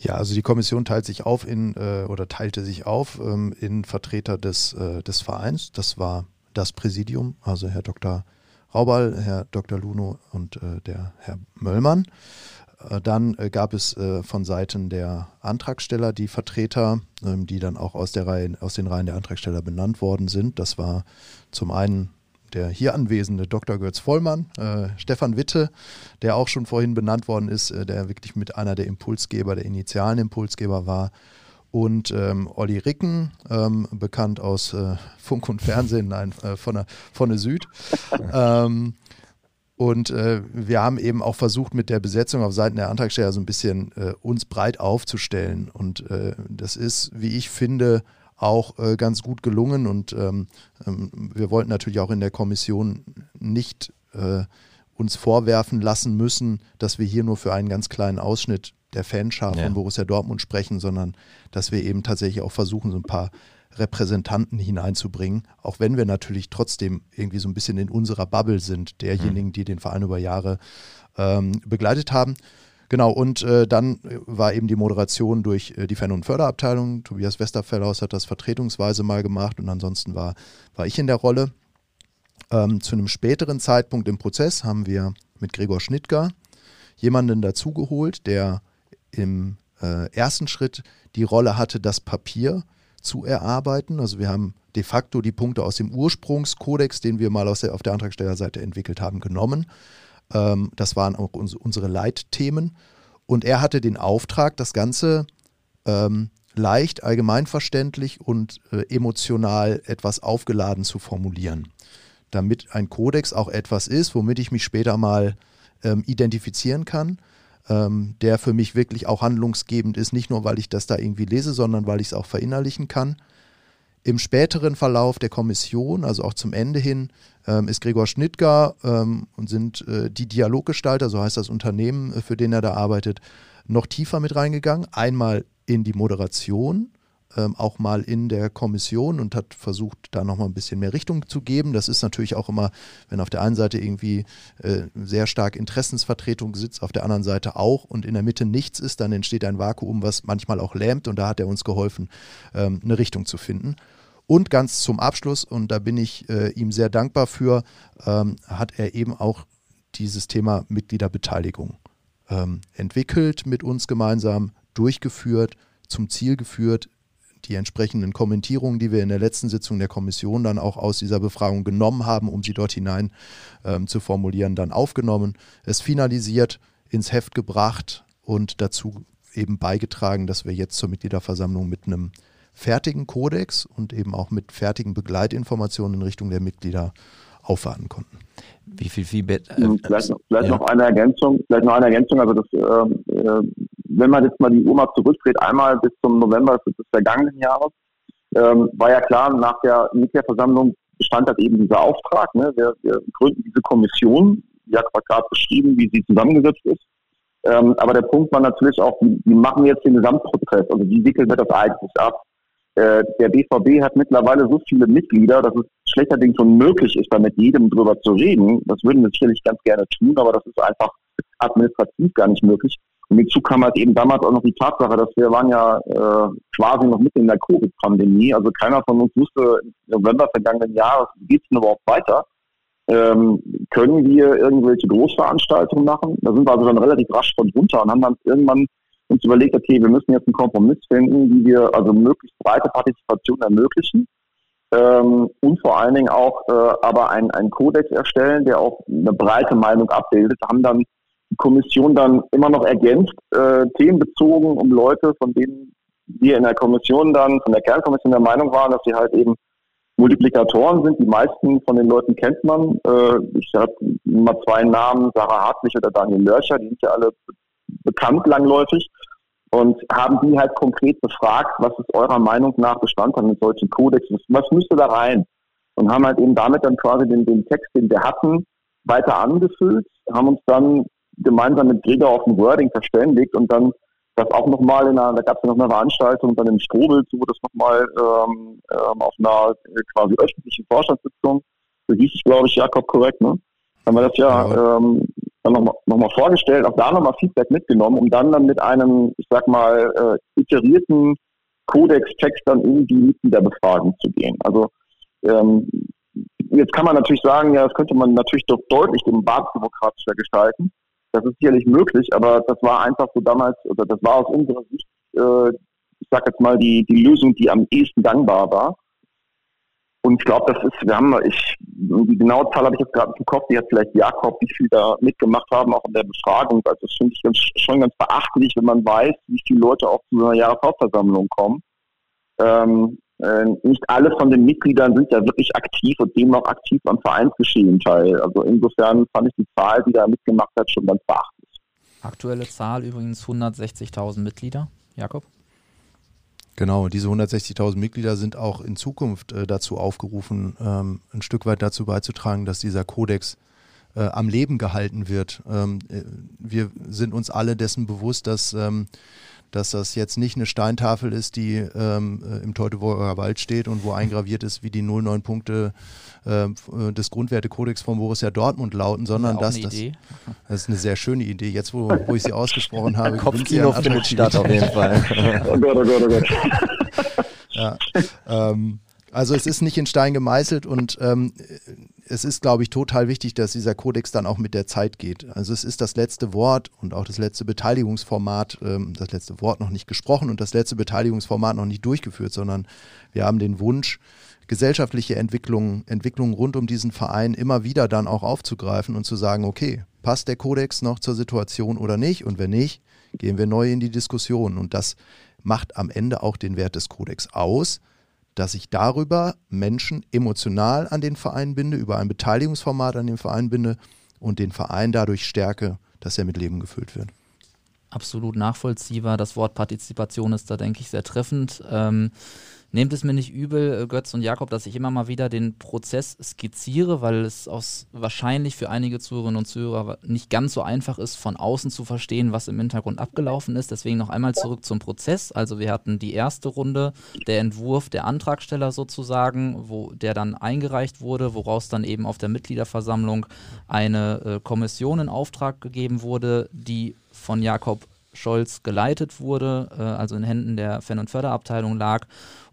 Ja, also die Kommission teilt sich auf in äh, oder teilte sich auf ähm, in Vertreter des, äh, des Vereins. Das war das Präsidium, also Herr Dr. Raubal, Herr Dr. Luno und äh, der Herr Möllmann. Äh, dann äh, gab es äh, von Seiten der Antragsteller die Vertreter, ähm, die dann auch aus, der Reihe, aus den Reihen der Antragsteller benannt worden sind. Das war zum einen der hier anwesende Dr. Götz Vollmann, äh, Stefan Witte, der auch schon vorhin benannt worden ist, äh, der wirklich mit einer der Impulsgeber, der initialen Impulsgeber war. Und ähm, Olli Ricken, ähm, bekannt aus äh, Funk und Fernsehen, nein, von, der, von der Süd. ähm, und äh, wir haben eben auch versucht, mit der Besetzung auf Seiten der Antragsteller so ein bisschen äh, uns breit aufzustellen. Und äh, das ist, wie ich finde, auch äh, ganz gut gelungen. Und ähm, ähm, wir wollten natürlich auch in der Kommission nicht äh, uns vorwerfen lassen müssen, dass wir hier nur für einen ganz kleinen Ausschnitt der Fanschar ja. von Borussia Dortmund sprechen, sondern dass wir eben tatsächlich auch versuchen, so ein paar Repräsentanten hineinzubringen, auch wenn wir natürlich trotzdem irgendwie so ein bisschen in unserer Bubble sind, derjenigen, mhm. die den Verein über Jahre ähm, begleitet haben. Genau, und äh, dann war eben die Moderation durch äh, die Fan- und Förderabteilung. Tobias Westerfellhaus hat das vertretungsweise mal gemacht und ansonsten war, war ich in der Rolle. Ähm, zu einem späteren Zeitpunkt im Prozess haben wir mit Gregor Schnittger jemanden dazugeholt, der im äh, ersten Schritt die Rolle hatte, das Papier zu erarbeiten. Also wir haben de facto die Punkte aus dem Ursprungskodex, den wir mal der, auf der Antragstellerseite entwickelt haben, genommen. Ähm, das waren auch uns, unsere Leitthemen. Und er hatte den Auftrag, das Ganze ähm, leicht, allgemeinverständlich und äh, emotional etwas aufgeladen zu formulieren. Damit ein Kodex auch etwas ist, womit ich mich später mal ähm, identifizieren kann, ähm, der für mich wirklich auch handlungsgebend ist, nicht nur weil ich das da irgendwie lese, sondern weil ich es auch verinnerlichen kann. Im späteren Verlauf der Kommission, also auch zum Ende hin, ähm, ist Gregor Schnittger ähm, und sind äh, die Dialoggestalter, so heißt das Unternehmen, äh, für den er da arbeitet, noch tiefer mit reingegangen. Einmal in die Moderation, ähm, auch mal in der Kommission und hat versucht, da nochmal ein bisschen mehr Richtung zu geben. Das ist natürlich auch immer, wenn auf der einen Seite irgendwie äh, sehr stark Interessensvertretung sitzt, auf der anderen Seite auch und in der Mitte nichts ist, dann entsteht ein Vakuum, was manchmal auch lähmt und da hat er uns geholfen, ähm, eine Richtung zu finden. Und ganz zum Abschluss, und da bin ich äh, ihm sehr dankbar für, ähm, hat er eben auch dieses Thema Mitgliederbeteiligung ähm, entwickelt, mit uns gemeinsam durchgeführt, zum Ziel geführt, die entsprechenden Kommentierungen, die wir in der letzten Sitzung der Kommission dann auch aus dieser Befragung genommen haben, um sie dort hinein ähm, zu formulieren, dann aufgenommen, es finalisiert, ins Heft gebracht und dazu eben beigetragen, dass wir jetzt zur Mitgliederversammlung mit einem fertigen Kodex und eben auch mit fertigen Begleitinformationen in Richtung der Mitglieder aufwarten konnten. Wie viel Feedback? Äh, vielleicht, noch, vielleicht ja. noch eine Ergänzung, vielleicht noch eine Ergänzung. Also das, äh, äh, wenn man jetzt mal die Uhr mal zurückdreht, einmal bis zum November des vergangenen Jahres, ähm, war ja klar, nach der Mitgliederversammlung bestand halt eben dieser Auftrag. Ne? Wir, wir gründen diese Kommission, die hat gerade beschrieben, wie sie zusammengesetzt ist. Ähm, aber der Punkt war natürlich auch, wie, wie machen wir jetzt den Gesamtprozess? Also wie wickeln wir das eigentlich ab? Äh, der BVB hat mittlerweile so viele Mitglieder, dass es schlechterdings unmöglich ist, da mit jedem drüber zu reden. Das würden wir sicherlich ganz gerne tun, aber das ist einfach administrativ gar nicht möglich. Und hinzu kam halt eben damals auch noch die Tatsache, dass wir waren ja äh, quasi noch mitten in der Covid-Pandemie. Also keiner von uns wusste im November vergangenen Jahres, wie geht es denn überhaupt weiter? Ähm, können wir irgendwelche Großveranstaltungen machen? Da sind wir also dann relativ rasch von runter und haben dann irgendwann uns überlegt, okay, wir müssen jetzt einen Kompromiss finden, wie wir also möglichst breite Partizipation ermöglichen ähm, und vor allen Dingen auch äh, aber einen Kodex erstellen, der auch eine breite Meinung abbildet, haben dann die Kommission dann immer noch ergänzt, äh, themenbezogen um Leute, von denen wir in der Kommission dann, von der Kernkommission der Meinung waren, dass sie halt eben Multiplikatoren sind. Die meisten von den Leuten kennt man. Äh, ich habe mal zwei Namen, Sarah Hartwig oder Daniel Lörcher, die sind ja alle bekannt langläufig und haben die halt konkret befragt, was ist eurer Meinung nach Bestandteil eines solchen Kodex, was müsste da rein? Und haben halt eben damit dann quasi den, den Text, den wir hatten, weiter angefüllt, haben uns dann gemeinsam mit Gregor auf ein Wording verständigt und dann das auch nochmal in einer, da gab es ja noch eine Veranstaltung dann im Strobel wo das nochmal ähm, ähm, auf einer äh, quasi öffentlichen Vorstandssitzung, so hieß ich glaube ich Jakob korrekt, ne? Haben wir das ja, ja. Ähm, dann nochmal noch vorgestellt, auch da nochmal Feedback mitgenommen, um dann, dann mit einem, ich sag mal, äh, iterierten Kodex-Text dann in die Mitgliederbefragung zu gehen. Also ähm, jetzt kann man natürlich sagen, ja, das könnte man natürlich doch deutlich demokratischer gestalten. Das ist sicherlich möglich, aber das war einfach so damals, oder das war aus unserer Sicht, äh, ich sag jetzt mal, die, die Lösung, die am ehesten gangbar war. Und ich glaube, das ist, wir haben, ich, die genaue Zahl habe ich jetzt gerade im Kopf, die hat vielleicht Jakob, wie viel da mitgemacht haben, auch in der Befragung. Also das finde ich ganz, schon ganz beachtlich, wenn man weiß, wie viele Leute auch zu einer Jahreshauptversammlung kommen. Ähm, äh, nicht alle von den Mitgliedern sind ja wirklich aktiv und nehmen auch aktiv am Vereinsgeschehen teil. Also insofern fand ich die Zahl, die da mitgemacht hat, schon ganz beachtlich. Aktuelle Zahl übrigens 160.000 Mitglieder, Jakob? Genau, diese 160.000 Mitglieder sind auch in Zukunft äh, dazu aufgerufen, ähm, ein Stück weit dazu beizutragen, dass dieser Kodex äh, am Leben gehalten wird. Ähm, äh, wir sind uns alle dessen bewusst, dass, ähm, dass das jetzt nicht eine Steintafel ist, die ähm, äh, im Teutoburger Wald steht und wo eingraviert ist, wie die 09 Punkte äh, des Grundwertekodex von Borussia Dortmund lauten, sondern ja, dass das, das ist eine sehr schöne Idee. Jetzt, wo, wo ich sie ausgesprochen habe, Kopfkino findet statt auf jeden Fall. oh Gott, oh Gott, oh Gott. ja, ähm, also es ist nicht in Stein gemeißelt und ähm, es ist, glaube ich, total wichtig, dass dieser Kodex dann auch mit der Zeit geht. Also es ist das letzte Wort und auch das letzte Beteiligungsformat, ähm, das letzte Wort noch nicht gesprochen und das letzte Beteiligungsformat noch nicht durchgeführt, sondern wir haben den Wunsch, gesellschaftliche Entwicklungen, Entwicklungen rund um diesen Verein immer wieder dann auch aufzugreifen und zu sagen, okay, passt der Kodex noch zur Situation oder nicht? Und wenn nicht, gehen wir neu in die Diskussion. Und das macht am Ende auch den Wert des Kodex aus, dass ich darüber Menschen emotional an den Verein binde, über ein Beteiligungsformat an den Verein binde und den Verein dadurch stärke, dass er mit Leben gefüllt wird. Absolut nachvollziehbar. Das Wort Partizipation ist da, denke ich, sehr treffend. Ähm, Nehmt es mir nicht übel, äh, Götz und Jakob, dass ich immer mal wieder den Prozess skizziere, weil es aus, wahrscheinlich für einige Zuhörerinnen und Zuhörer nicht ganz so einfach ist, von außen zu verstehen, was im Hintergrund abgelaufen ist. Deswegen noch einmal zurück zum Prozess. Also wir hatten die erste Runde, der Entwurf der Antragsteller sozusagen, wo der dann eingereicht wurde, woraus dann eben auf der Mitgliederversammlung eine äh, Kommission in Auftrag gegeben wurde, die von Jakob Scholz geleitet wurde, äh, also in Händen der Fan- und Förderabteilung lag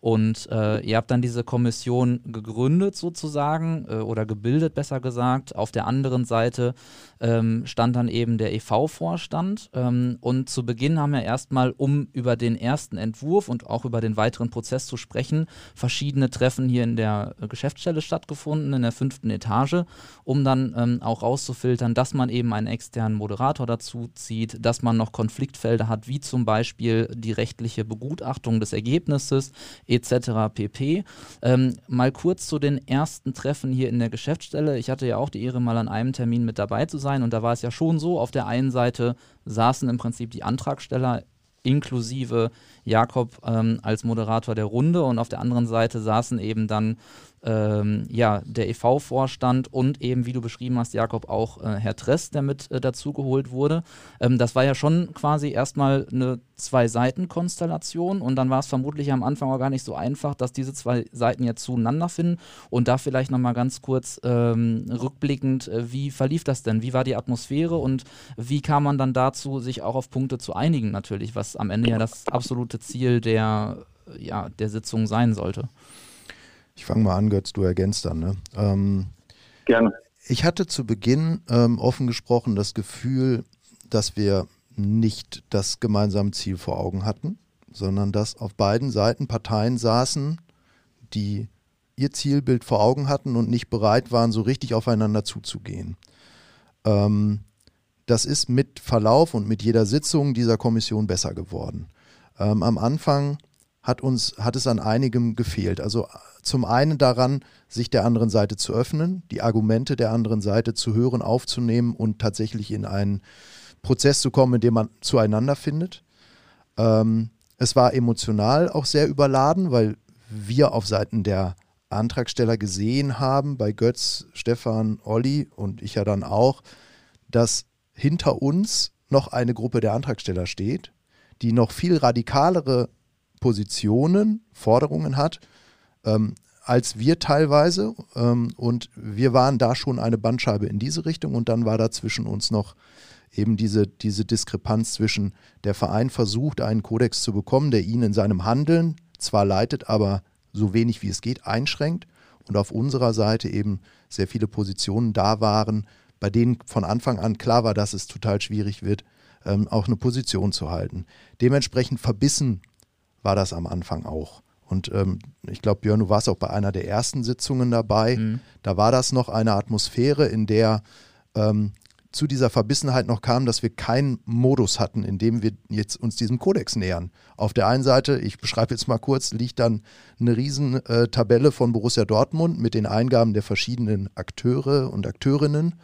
und äh, ihr habt dann diese Kommission gegründet sozusagen äh, oder gebildet, besser gesagt. Auf der anderen Seite ähm, stand dann eben der EV-Vorstand. Ähm, und zu Beginn haben wir erstmal, um über den ersten Entwurf und auch über den weiteren Prozess zu sprechen, verschiedene Treffen hier in der Geschäftsstelle stattgefunden, in der fünften Etage, um dann ähm, auch rauszufiltern, dass man eben einen externen Moderator dazu zieht, dass man noch Konfliktfelder hat, wie zum Beispiel die rechtliche Begutachtung des Ergebnisses etc. pp. Ähm, mal kurz zu den ersten Treffen hier in der Geschäftsstelle. Ich hatte ja auch die Ehre, mal an einem Termin mit dabei zu sein und da war es ja schon so, auf der einen Seite saßen im Prinzip die Antragsteller inklusive Jakob ähm, als Moderator der Runde und auf der anderen Seite saßen eben dann ähm, ja, der EV-Vorstand und eben, wie du beschrieben hast, Jakob, auch äh, Herr Tress, der mit äh, dazugeholt wurde. Ähm, das war ja schon quasi erstmal eine Zwei-Seiten-Konstellation und dann war es vermutlich am Anfang auch gar nicht so einfach, dass diese zwei Seiten jetzt zueinander finden. Und da vielleicht nochmal ganz kurz ähm, rückblickend, äh, wie verlief das denn? Wie war die Atmosphäre und wie kam man dann dazu, sich auch auf Punkte zu einigen, natürlich, was am Ende ja das absolute Ziel der, ja, der Sitzung sein sollte? Ich fange mal an, Götz, du ergänzt dann. Ne? Ähm, Gerne. Ich hatte zu Beginn ähm, offen gesprochen das Gefühl, dass wir nicht das gemeinsame Ziel vor Augen hatten, sondern dass auf beiden Seiten Parteien saßen, die ihr Zielbild vor Augen hatten und nicht bereit waren, so richtig aufeinander zuzugehen. Ähm, das ist mit Verlauf und mit jeder Sitzung dieser Kommission besser geworden. Ähm, am Anfang hat uns, hat es an einigem gefehlt. Also zum einen daran, sich der anderen Seite zu öffnen, die Argumente der anderen Seite zu hören, aufzunehmen und tatsächlich in einen Prozess zu kommen, in dem man zueinander findet. Ähm, es war emotional auch sehr überladen, weil wir auf Seiten der Antragsteller gesehen haben, bei Götz, Stefan, Olli und ich ja dann auch, dass hinter uns noch eine Gruppe der Antragsteller steht, die noch viel radikalere Positionen, Forderungen hat, ähm, als wir teilweise. Ähm, und wir waren da schon eine Bandscheibe in diese Richtung und dann war da zwischen uns noch eben diese, diese Diskrepanz zwischen der Verein versucht, einen Kodex zu bekommen, der ihn in seinem Handeln zwar leitet, aber so wenig wie es geht einschränkt und auf unserer Seite eben sehr viele Positionen da waren, bei denen von Anfang an klar war, dass es total schwierig wird, ähm, auch eine Position zu halten. Dementsprechend verbissen war das am Anfang auch. Und ähm, ich glaube, Björn, du warst auch bei einer der ersten Sitzungen dabei. Mhm. Da war das noch eine Atmosphäre, in der ähm, zu dieser Verbissenheit noch kam, dass wir keinen Modus hatten, in dem wir jetzt uns diesem Kodex nähern. Auf der einen Seite, ich beschreibe jetzt mal kurz, liegt dann eine riesen äh, Tabelle von Borussia Dortmund mit den Eingaben der verschiedenen Akteure und Akteurinnen.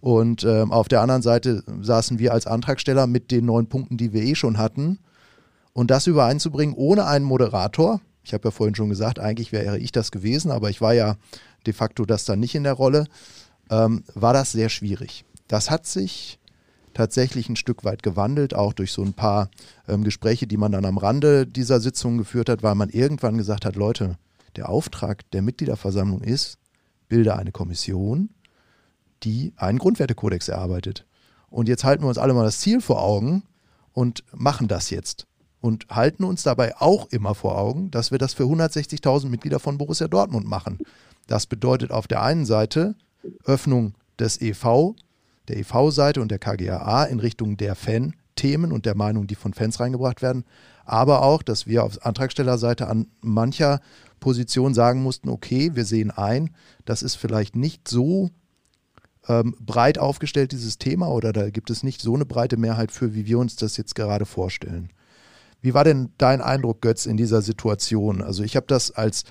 Und ähm, auf der anderen Seite saßen wir als Antragsteller mit den neun Punkten, die wir eh schon hatten und das übereinzubringen ohne einen Moderator, ich habe ja vorhin schon gesagt, eigentlich wäre ich das gewesen, aber ich war ja de facto das dann nicht in der Rolle, ähm, war das sehr schwierig. Das hat sich tatsächlich ein Stück weit gewandelt, auch durch so ein paar ähm, Gespräche, die man dann am Rande dieser Sitzung geführt hat, weil man irgendwann gesagt hat, Leute, der Auftrag der Mitgliederversammlung ist, bilde eine Kommission, die einen Grundwertekodex erarbeitet. Und jetzt halten wir uns alle mal das Ziel vor Augen und machen das jetzt und halten uns dabei auch immer vor Augen, dass wir das für 160.000 Mitglieder von Borussia Dortmund machen. Das bedeutet auf der einen Seite Öffnung des EV, der EV-Seite und der KGAA in Richtung der Fan-Themen und der Meinung, die von Fans reingebracht werden, aber auch, dass wir auf Antragstellerseite an mancher Position sagen mussten, okay, wir sehen ein, das ist vielleicht nicht so ähm, breit aufgestellt, dieses Thema, oder da gibt es nicht so eine breite Mehrheit für, wie wir uns das jetzt gerade vorstellen. Wie war denn dein Eindruck, Götz, in dieser Situation? Also ich habe das als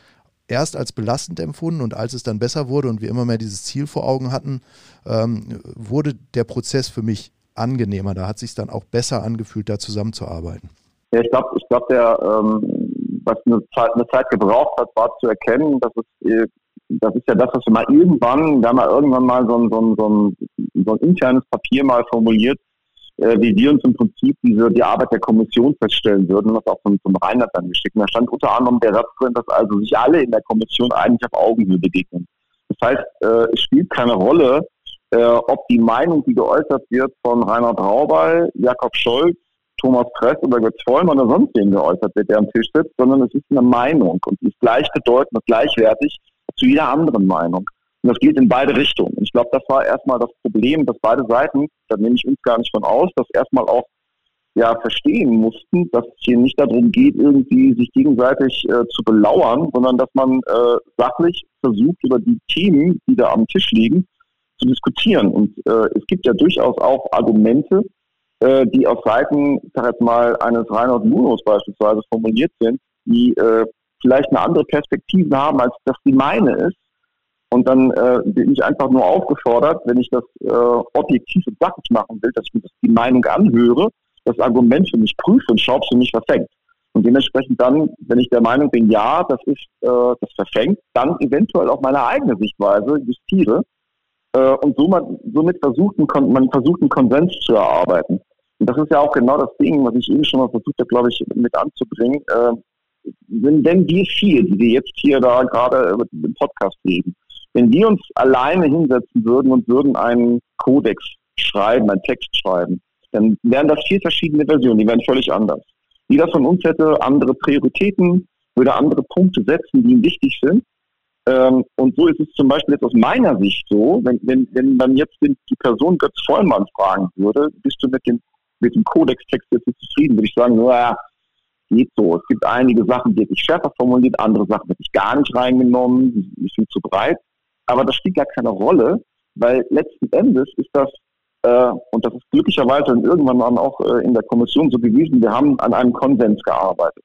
erst als belastend empfunden und als es dann besser wurde und wir immer mehr dieses Ziel vor Augen hatten, ähm, wurde der Prozess für mich angenehmer. Da hat es sich dann auch besser angefühlt, da zusammenzuarbeiten. Ja, ich glaube, ich glaube, der, ähm, was eine Zeit, eine Zeit gebraucht hat, war zu erkennen, dass es, äh, das ist ja das, was wir mal irgendwann, wir haben ja irgendwann mal so ein, so ein, so ein, so ein internes Papier mal formuliert, äh, wie wir uns im Prinzip diese, die Arbeit der Kommission feststellen würden, was auch zum, zum Reinhard dann geschickt. Und da stand unter anderem der Satz drin, dass also sich alle in der Kommission eigentlich auf Augenhöhe begegnen. Das heißt, äh, es spielt keine Rolle, äh, ob die Meinung, die geäußert wird von Reinhard Raubal, Jakob Scholz, Thomas Press oder Götz Vollmann oder sonst wen geäußert wird, der am Tisch sitzt, sondern es ist eine Meinung und die ist gleichbedeutend und gleichwertig zu jeder anderen Meinung. Und das geht in beide Richtungen. Und ich glaube, das war erstmal das Problem, dass beide Seiten, da nehme ich uns gar nicht von aus, dass erstmal auch ja verstehen mussten, dass es hier nicht darum geht, irgendwie sich gegenseitig äh, zu belauern, sondern dass man äh, sachlich versucht, über die Themen, die da am Tisch liegen, zu diskutieren. Und äh, es gibt ja durchaus auch Argumente, äh, die auf Seiten, ich sag jetzt mal, eines Reinhard Munos beispielsweise formuliert sind, die äh, vielleicht eine andere Perspektive haben, als das die meine ist. Und dann äh, bin ich einfach nur aufgefordert, wenn ich das äh, objektiv und sachlich machen will, dass ich mir das die Meinung anhöre, das Argument für mich prüfe und schaue, ob es für mich verfängt. Und dementsprechend dann, wenn ich der Meinung bin, ja, das ist, äh, das verfängt, dann eventuell auch meine eigene Sichtweise justiere äh, und somit, somit versucht man versucht einen Konsens zu erarbeiten. Und das ist ja auch genau das Ding, was ich eben schon mal versucht habe, glaube ich, mit anzubringen. Äh, wenn, wenn wir vier, die wir jetzt hier da gerade im Podcast reden, wenn wir uns alleine hinsetzen würden und würden einen Kodex schreiben, einen Text schreiben, dann wären das vier verschiedene Versionen, die wären völlig anders. Jeder von uns hätte andere Prioritäten, würde andere Punkte setzen, die ihm wichtig sind. Ähm, und so ist es zum Beispiel jetzt aus meiner Sicht so, wenn, wenn, wenn man jetzt die Person Götz Vollmann fragen würde, bist du mit dem, mit dem Kodex-Text jetzt zufrieden, würde ich sagen, naja, geht so. Es gibt einige Sachen, die hätte ich schärfer formuliert, andere Sachen hätte ich gar nicht reingenommen, die sind zu breit. Aber das spielt gar keine Rolle, weil letzten Endes ist das, äh, und das ist glücklicherweise irgendwann dann auch äh, in der Kommission so gewesen, wir haben an einem Konsens gearbeitet.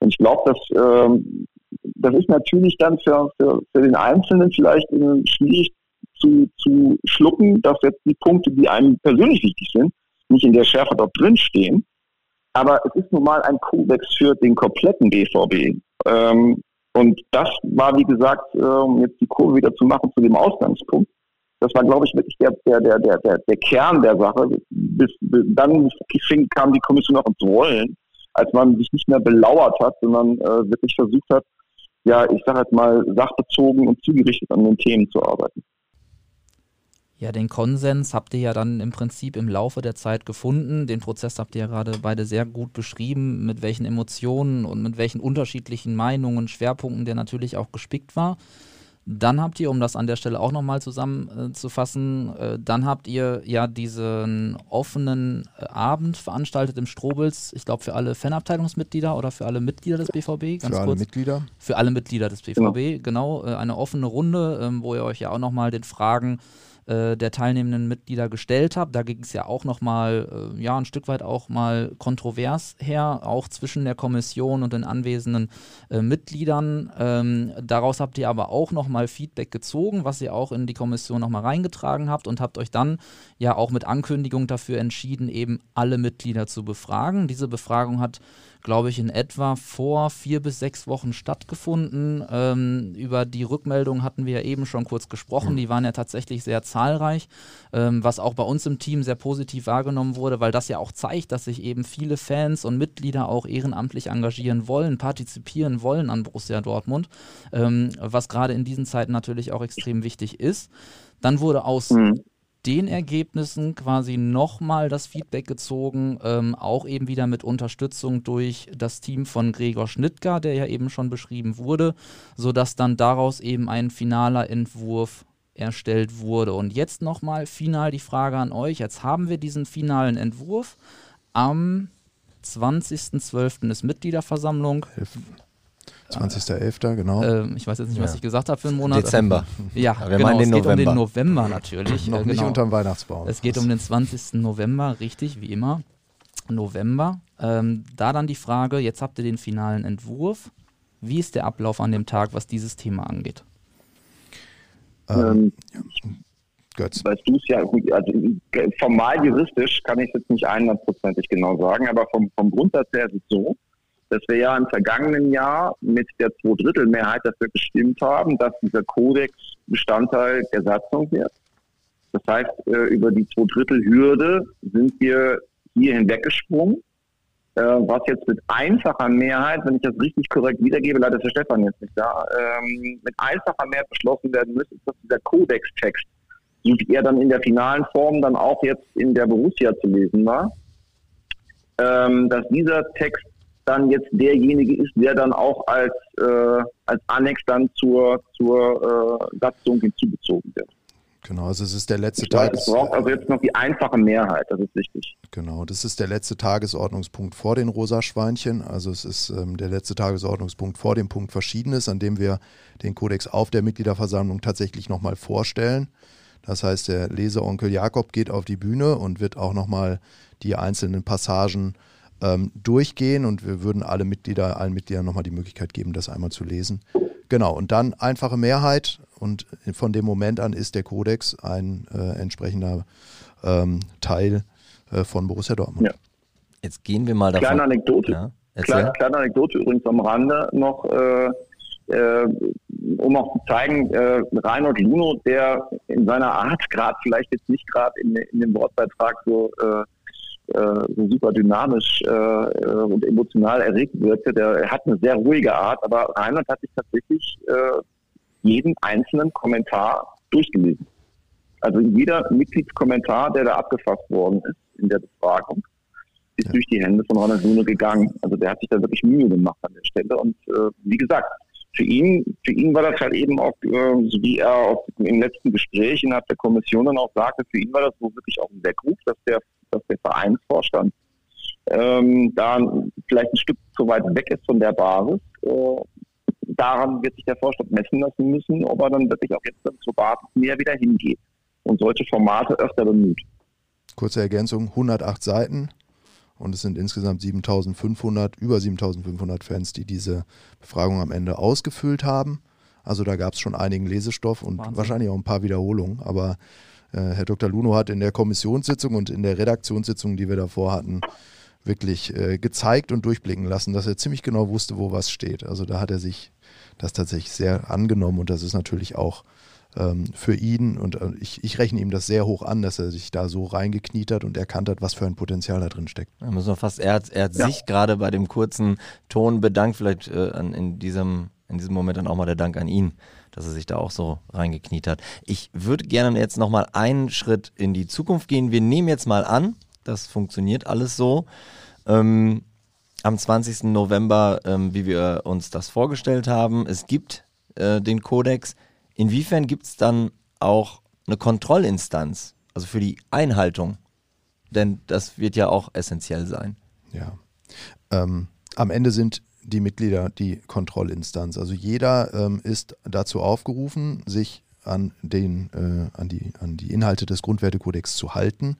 Und ich glaube, dass ähm, das ist natürlich dann für, für, für den Einzelnen vielleicht schwierig zu, zu schlucken, dass jetzt die Punkte, die einem persönlich wichtig sind, nicht in der Schärfe dort drin stehen. Aber es ist nun mal ein Kodex für den kompletten BVB. Ähm, und das war, wie gesagt, um jetzt die Kurve wieder zu machen zu dem Ausgangspunkt. Das war, glaube ich, wirklich der, der, der, der, der, der Kern der Sache. Bis, bis dann fing, kam die Kommission auch ins Rollen, als man sich nicht mehr belauert hat, sondern äh, wirklich versucht hat, ja, ich sage jetzt mal, sachbezogen und zugerichtet an den Themen zu arbeiten. Ja, den Konsens habt ihr ja dann im Prinzip im Laufe der Zeit gefunden. Den Prozess habt ihr ja gerade beide sehr gut beschrieben, mit welchen Emotionen und mit welchen unterschiedlichen Meinungen, Schwerpunkten der natürlich auch gespickt war. Dann habt ihr, um das an der Stelle auch nochmal zusammenzufassen, äh, äh, dann habt ihr ja diesen offenen äh, Abend veranstaltet im Strobels, ich glaube für alle Fanabteilungsmitglieder oder für alle Mitglieder des BVB, ganz für kurz. alle Mitglieder? Für alle Mitglieder des BVB, genau, genau eine offene Runde, ähm, wo ihr euch ja auch nochmal den Fragen äh, der teilnehmenden Mitglieder gestellt habe. Da ging es ja auch nochmal, äh, ja, ein Stück weit auch mal kontrovers her, auch zwischen der Kommission und den anwesenden äh, Mitgliedern. Ähm, daraus habt ihr aber auch nochmal Feedback gezogen, was ihr auch in die Kommission nochmal reingetragen habt und habt euch dann ja auch mit Ankündigung dafür entschieden, eben alle Mitglieder zu befragen. Diese Befragung hat glaube ich, in etwa vor vier bis sechs Wochen stattgefunden. Ähm, über die Rückmeldungen hatten wir ja eben schon kurz gesprochen. Die waren ja tatsächlich sehr zahlreich, ähm, was auch bei uns im Team sehr positiv wahrgenommen wurde, weil das ja auch zeigt, dass sich eben viele Fans und Mitglieder auch ehrenamtlich engagieren wollen, partizipieren wollen an Borussia Dortmund, ähm, was gerade in diesen Zeiten natürlich auch extrem wichtig ist. Dann wurde aus mhm den Ergebnissen quasi nochmal das Feedback gezogen, ähm, auch eben wieder mit Unterstützung durch das Team von Gregor Schnittger, der ja eben schon beschrieben wurde, sodass dann daraus eben ein finaler Entwurf erstellt wurde. Und jetzt nochmal final die Frage an euch. Jetzt haben wir diesen finalen Entwurf. Am 20.12. ist Mitgliederversammlung. 20.11., genau. Ähm, ich weiß jetzt nicht, was Ja. ich gesagt habe für einen Monat. Dezember. Ja, Aber wir genau, meinen den es geht um den November. November natürlich. Noch äh, nicht genau. unterm Weihnachtsbaum. Es geht um den 20. November, richtig, wie immer. November. Ähm, da dann die Frage, jetzt habt ihr den finalen Entwurf. Wie ist der Ablauf an dem Tag, was dieses Thema angeht? ähm, Ähm, Götz. weißt du es ja, gut, also äh, formal juristisch kann ich es jetzt nicht hundertprozentig genau sagen, aber vom, vom Grundsatz her ist es so, dass wir ja im vergangenen Jahr mit der Zweidrittelmehrheit dafür gestimmt haben, dass dieser Kodex Bestandteil der Satzung wird. Das heißt, äh, über die Zweidrittelhürde sind wir hier hinweggesprungen. Äh, was jetzt mit einfacher Mehrheit, wenn ich das richtig korrekt wiedergebe, leider ist der Stefan jetzt nicht da, ähm, mit einfacher Mehrheit beschlossen werden müsste, ist, dass dieser Kodex-Text, wie er dann in der finalen Form dann auch jetzt in der Borussia zu lesen war, ähm, dass dieser Text dann jetzt derjenige ist, der dann auch als, äh, als Annex dann zur, zur äh, Satzung hinzugezogen wird. Genau, also es ist der letzte Tag. es braucht also jetzt noch die einfache Mehrheit, das ist wichtig. Genau, das ist der letzte Tagesordnungspunkt vor den Rosa-Schweinchen. Also es ist ähm, der letzte Tagesordnungspunkt vor dem Punkt Verschiedenes, an dem wir den Kodex auf der Mitgliederversammlung tatsächlich nochmal vorstellen. Das heißt, der Leseonkel Jakob geht auf die Bühne und wird auch nochmal die einzelnen Passagen ähm, durchgehen und wir würden alle Mitglieder, allen Mitgliedern nochmal die Möglichkeit geben, das einmal zu lesen. Genau, und dann einfache Mehrheit und von dem Moment an ist der Kodex ein äh, entsprechender ähm, Teil äh, von Borussia Dortmund. Ja. Jetzt gehen wir mal davon. Kleine Anekdote. Ja. Kleine, kleine Anekdote übrigens am Rande noch, äh, äh, um auch zu zeigen, äh, Reinhold Luno, der in seiner Art gerade vielleicht jetzt nicht gerade in, in dem Wortbeitrag so, äh, so super dynamisch äh, äh, und emotional erregt wirkte, der er hat eine sehr ruhige Art, aber Reinhold hat sich tatsächlich äh, jeden einzelnen Kommentar durchgelesen. Also jeder Mitgliedskommentar, der da abgefasst worden ist in der Befragung, ist Ja. durch die Hände von Ronald Lune gegangen. Also der hat sich da wirklich Mühe gemacht an der Stelle. Und äh, wie gesagt, für ihn, für ihn war das halt eben auch, äh, so wie er auch im letzten Gespräch innerhalb der Kommission dann auch sagte, für ihn war das so wirklich auch ein Weckruf, dass der, dass der Vereinsvorstand ähm, da vielleicht ein Stück zu weit weg ist von der Basis. Äh, daran wird sich der Vorstand messen lassen müssen, ob er dann wirklich auch jetzt zur Basis mehr wieder hingeht und solche Formate öfter bemüht. Kurze Ergänzung, 108 Seiten und es sind insgesamt 7500, über 7500 Fans, die diese Befragung am Ende ausgefüllt haben. Also da gab es schon einigen Lesestoff und Wahnsinn. wahrscheinlich auch ein paar Wiederholungen. Aber äh, Herr Dr. Luno hat in der Kommissionssitzung und in der Redaktionssitzung, die wir davor hatten, wirklich äh, gezeigt und durchblicken lassen, dass er ziemlich genau wusste, wo was steht. Also da hat er sich das tatsächlich sehr angenommen und das ist natürlich auch ähm, für ihn und äh, ich, ich rechne ihm das sehr hoch an, dass er sich da so reingekniet hat und erkannt hat, was für ein Potenzial da drin steckt. Da müssen wir fast, er hat, er hat Ja. sich gerade bei dem kurzen Ton bedankt, vielleicht äh, an, in, diesem, in diesem Moment dann auch mal der Dank an ihn, dass er sich da auch so reingekniet hat. Ich würde gerne jetzt nochmal einen Schritt in die Zukunft gehen. Wir nehmen jetzt mal an, das funktioniert alles so. Ähm, am 20. November, ähm, wie wir uns das vorgestellt haben, es gibt äh, den Kodex. Inwiefern gibt es dann auch eine Kontrollinstanz, also für die Einhaltung? Denn das wird ja auch essentiell sein. Ja. Ähm, am Ende sind die Mitglieder die Kontrollinstanz. Also jeder ähm, ist dazu aufgerufen, sich an, den, äh, an, die, an die Inhalte des Grundwertekodex zu halten.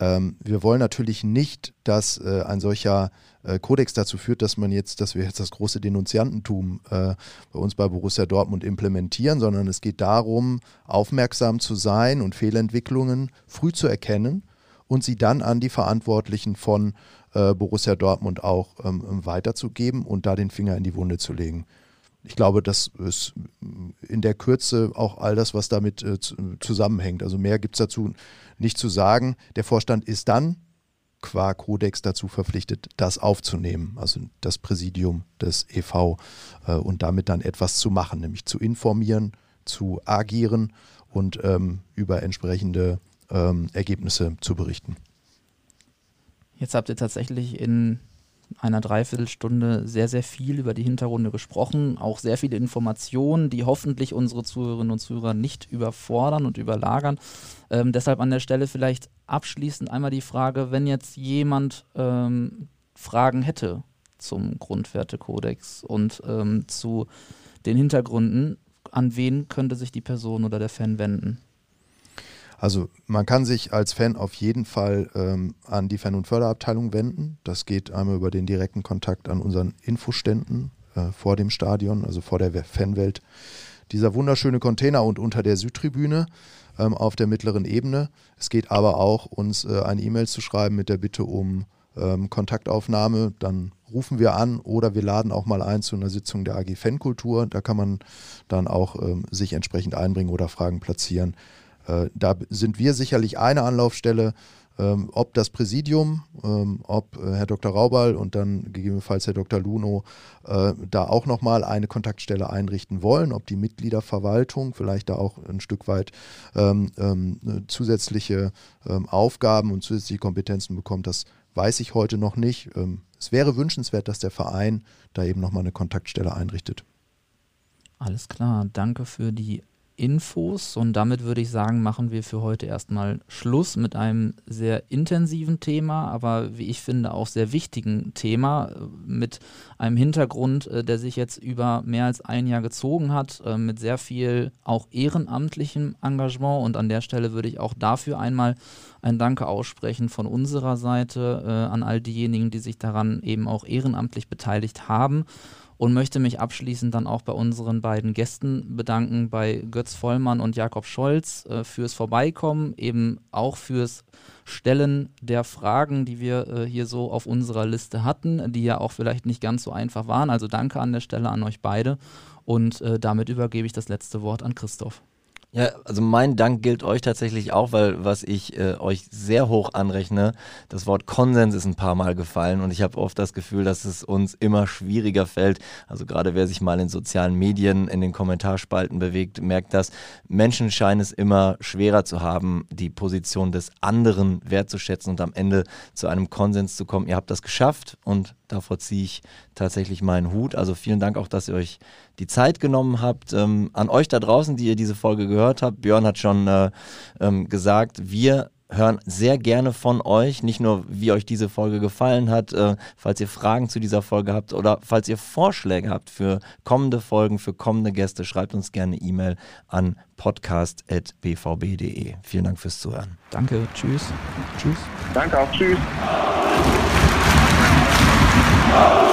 Ähm, wir wollen natürlich nicht, dass äh, ein solcher äh, Kodex dazu führt, dass man jetzt, dass wir jetzt das große Denunziantentum äh, bei uns bei Borussia Dortmund implementieren, sondern es geht darum, aufmerksam zu sein und Fehlentwicklungen früh zu erkennen und sie dann an die Verantwortlichen von äh, Borussia Dortmund auch ähm, weiterzugeben und da den Finger in die Wunde zu legen. Ich glaube, das ist in der Kürze auch all das, was damit äh, zu, zusammenhängt. Also mehr gibt es dazu nicht zu sagen. Der Vorstand ist dann qua Kodex dazu verpflichtet, das aufzunehmen, also das Präsidium des EV äh, und damit dann etwas zu machen, nämlich zu informieren, zu agieren und ähm, über entsprechende ähm, Ergebnisse zu berichten. Jetzt habt ihr tatsächlich in einer Dreiviertelstunde sehr, sehr viel über die Hintergründe gesprochen, auch sehr viele Informationen, die hoffentlich unsere Zuhörerinnen und Zuhörer nicht überfordern und überlagern. Ähm, deshalb an der Stelle vielleicht abschließend einmal die Frage, wenn jetzt jemand ähm, Fragen hätte zum Grundwertekodex und ähm, zu den Hintergründen, an wen könnte sich die Person oder der Fan wenden? Also man kann sich als Fan auf jeden Fall ähm, an die Fan- und Förderabteilung wenden. Das geht einmal über den direkten Kontakt an unseren Infoständen äh, vor dem Stadion, also vor der Fanwelt. Dieser wunderschöne Container und unter der Südtribüne ähm, auf der mittleren Ebene. Es geht aber auch, uns äh, eine E-Mail zu schreiben mit der Bitte um ähm, Kontaktaufnahme. Dann rufen wir an oder wir laden auch mal ein zu einer Sitzung der AG Fankultur. Da kann man dann auch ähm, sich entsprechend einbringen oder Fragen platzieren. Äh, da sind wir sicherlich eine Anlaufstelle, ähm, ob das Präsidium, ähm, ob äh, Herr Dr. Raubal und dann gegebenenfalls Herr Dr. Luno äh, da auch nochmal eine Kontaktstelle einrichten wollen, ob die Mitgliederverwaltung vielleicht da auch ein Stück weit ähm, zusätzliche Aufgaben und zusätzliche Kompetenzen bekommt, das weiß ich heute noch nicht. Es wäre wünschenswert, dass der Verein da eben nochmal eine Kontaktstelle einrichtet. Alles klar, danke für die Infos. Und damit würde ich sagen, machen wir für heute erstmal Schluss mit einem sehr intensiven Thema, aber wie ich finde auch sehr wichtigen Thema äh, mit einem Hintergrund, äh, der sich jetzt über mehr als ein Jahr gezogen hat, äh, mit sehr viel auch ehrenamtlichem Engagement. Und an der Stelle würde ich auch dafür einmal ein Danke aussprechen von unserer Seite an all diejenigen, die sich daran eben auch ehrenamtlich beteiligt haben und möchte mich abschließend dann auch bei unseren beiden Gästen bedanken, bei Götz Vollmann und Jakob Scholz äh, fürs Vorbeikommen, eben auch fürs Stellen der Fragen, die wir äh, hier so auf unserer Liste hatten, die ja auch vielleicht nicht ganz so einfach waren. Also danke an der Stelle an euch beide und äh, damit übergebe ich das letzte Wort an Christoph. Ja, also mein Dank gilt euch tatsächlich auch, weil was ich äh, euch sehr hoch anrechne, das Wort Konsens ist ein paar Mal gefallen und ich habe oft das Gefühl, dass es uns immer schwieriger fällt. Also gerade wer sich mal in sozialen Medien, in den Kommentarspalten bewegt, merkt das. Menschen scheinen es immer schwerer zu haben, die Position des anderen wertzuschätzen und am Ende zu einem Konsens zu kommen. Ihr habt das geschafft und davor ziehe ich tatsächlich meinen Hut. Also vielen Dank auch, dass ihr euch die Zeit genommen habt. Ähm, an euch da draußen, die ihr diese Folge gehört habt. Björn hat schon äh, ähm, gesagt, wir hören sehr gerne von euch, nicht nur wie euch diese Folge gefallen hat, äh, falls ihr Fragen zu dieser Folge habt oder falls ihr Vorschläge habt für kommende Folgen, für kommende Gäste, schreibt uns gerne E-Mail an podcast.bvb.de. Vielen Dank fürs Zuhören. Danke, tschüss. Tschüss. Danke auch, tschüss. Oh!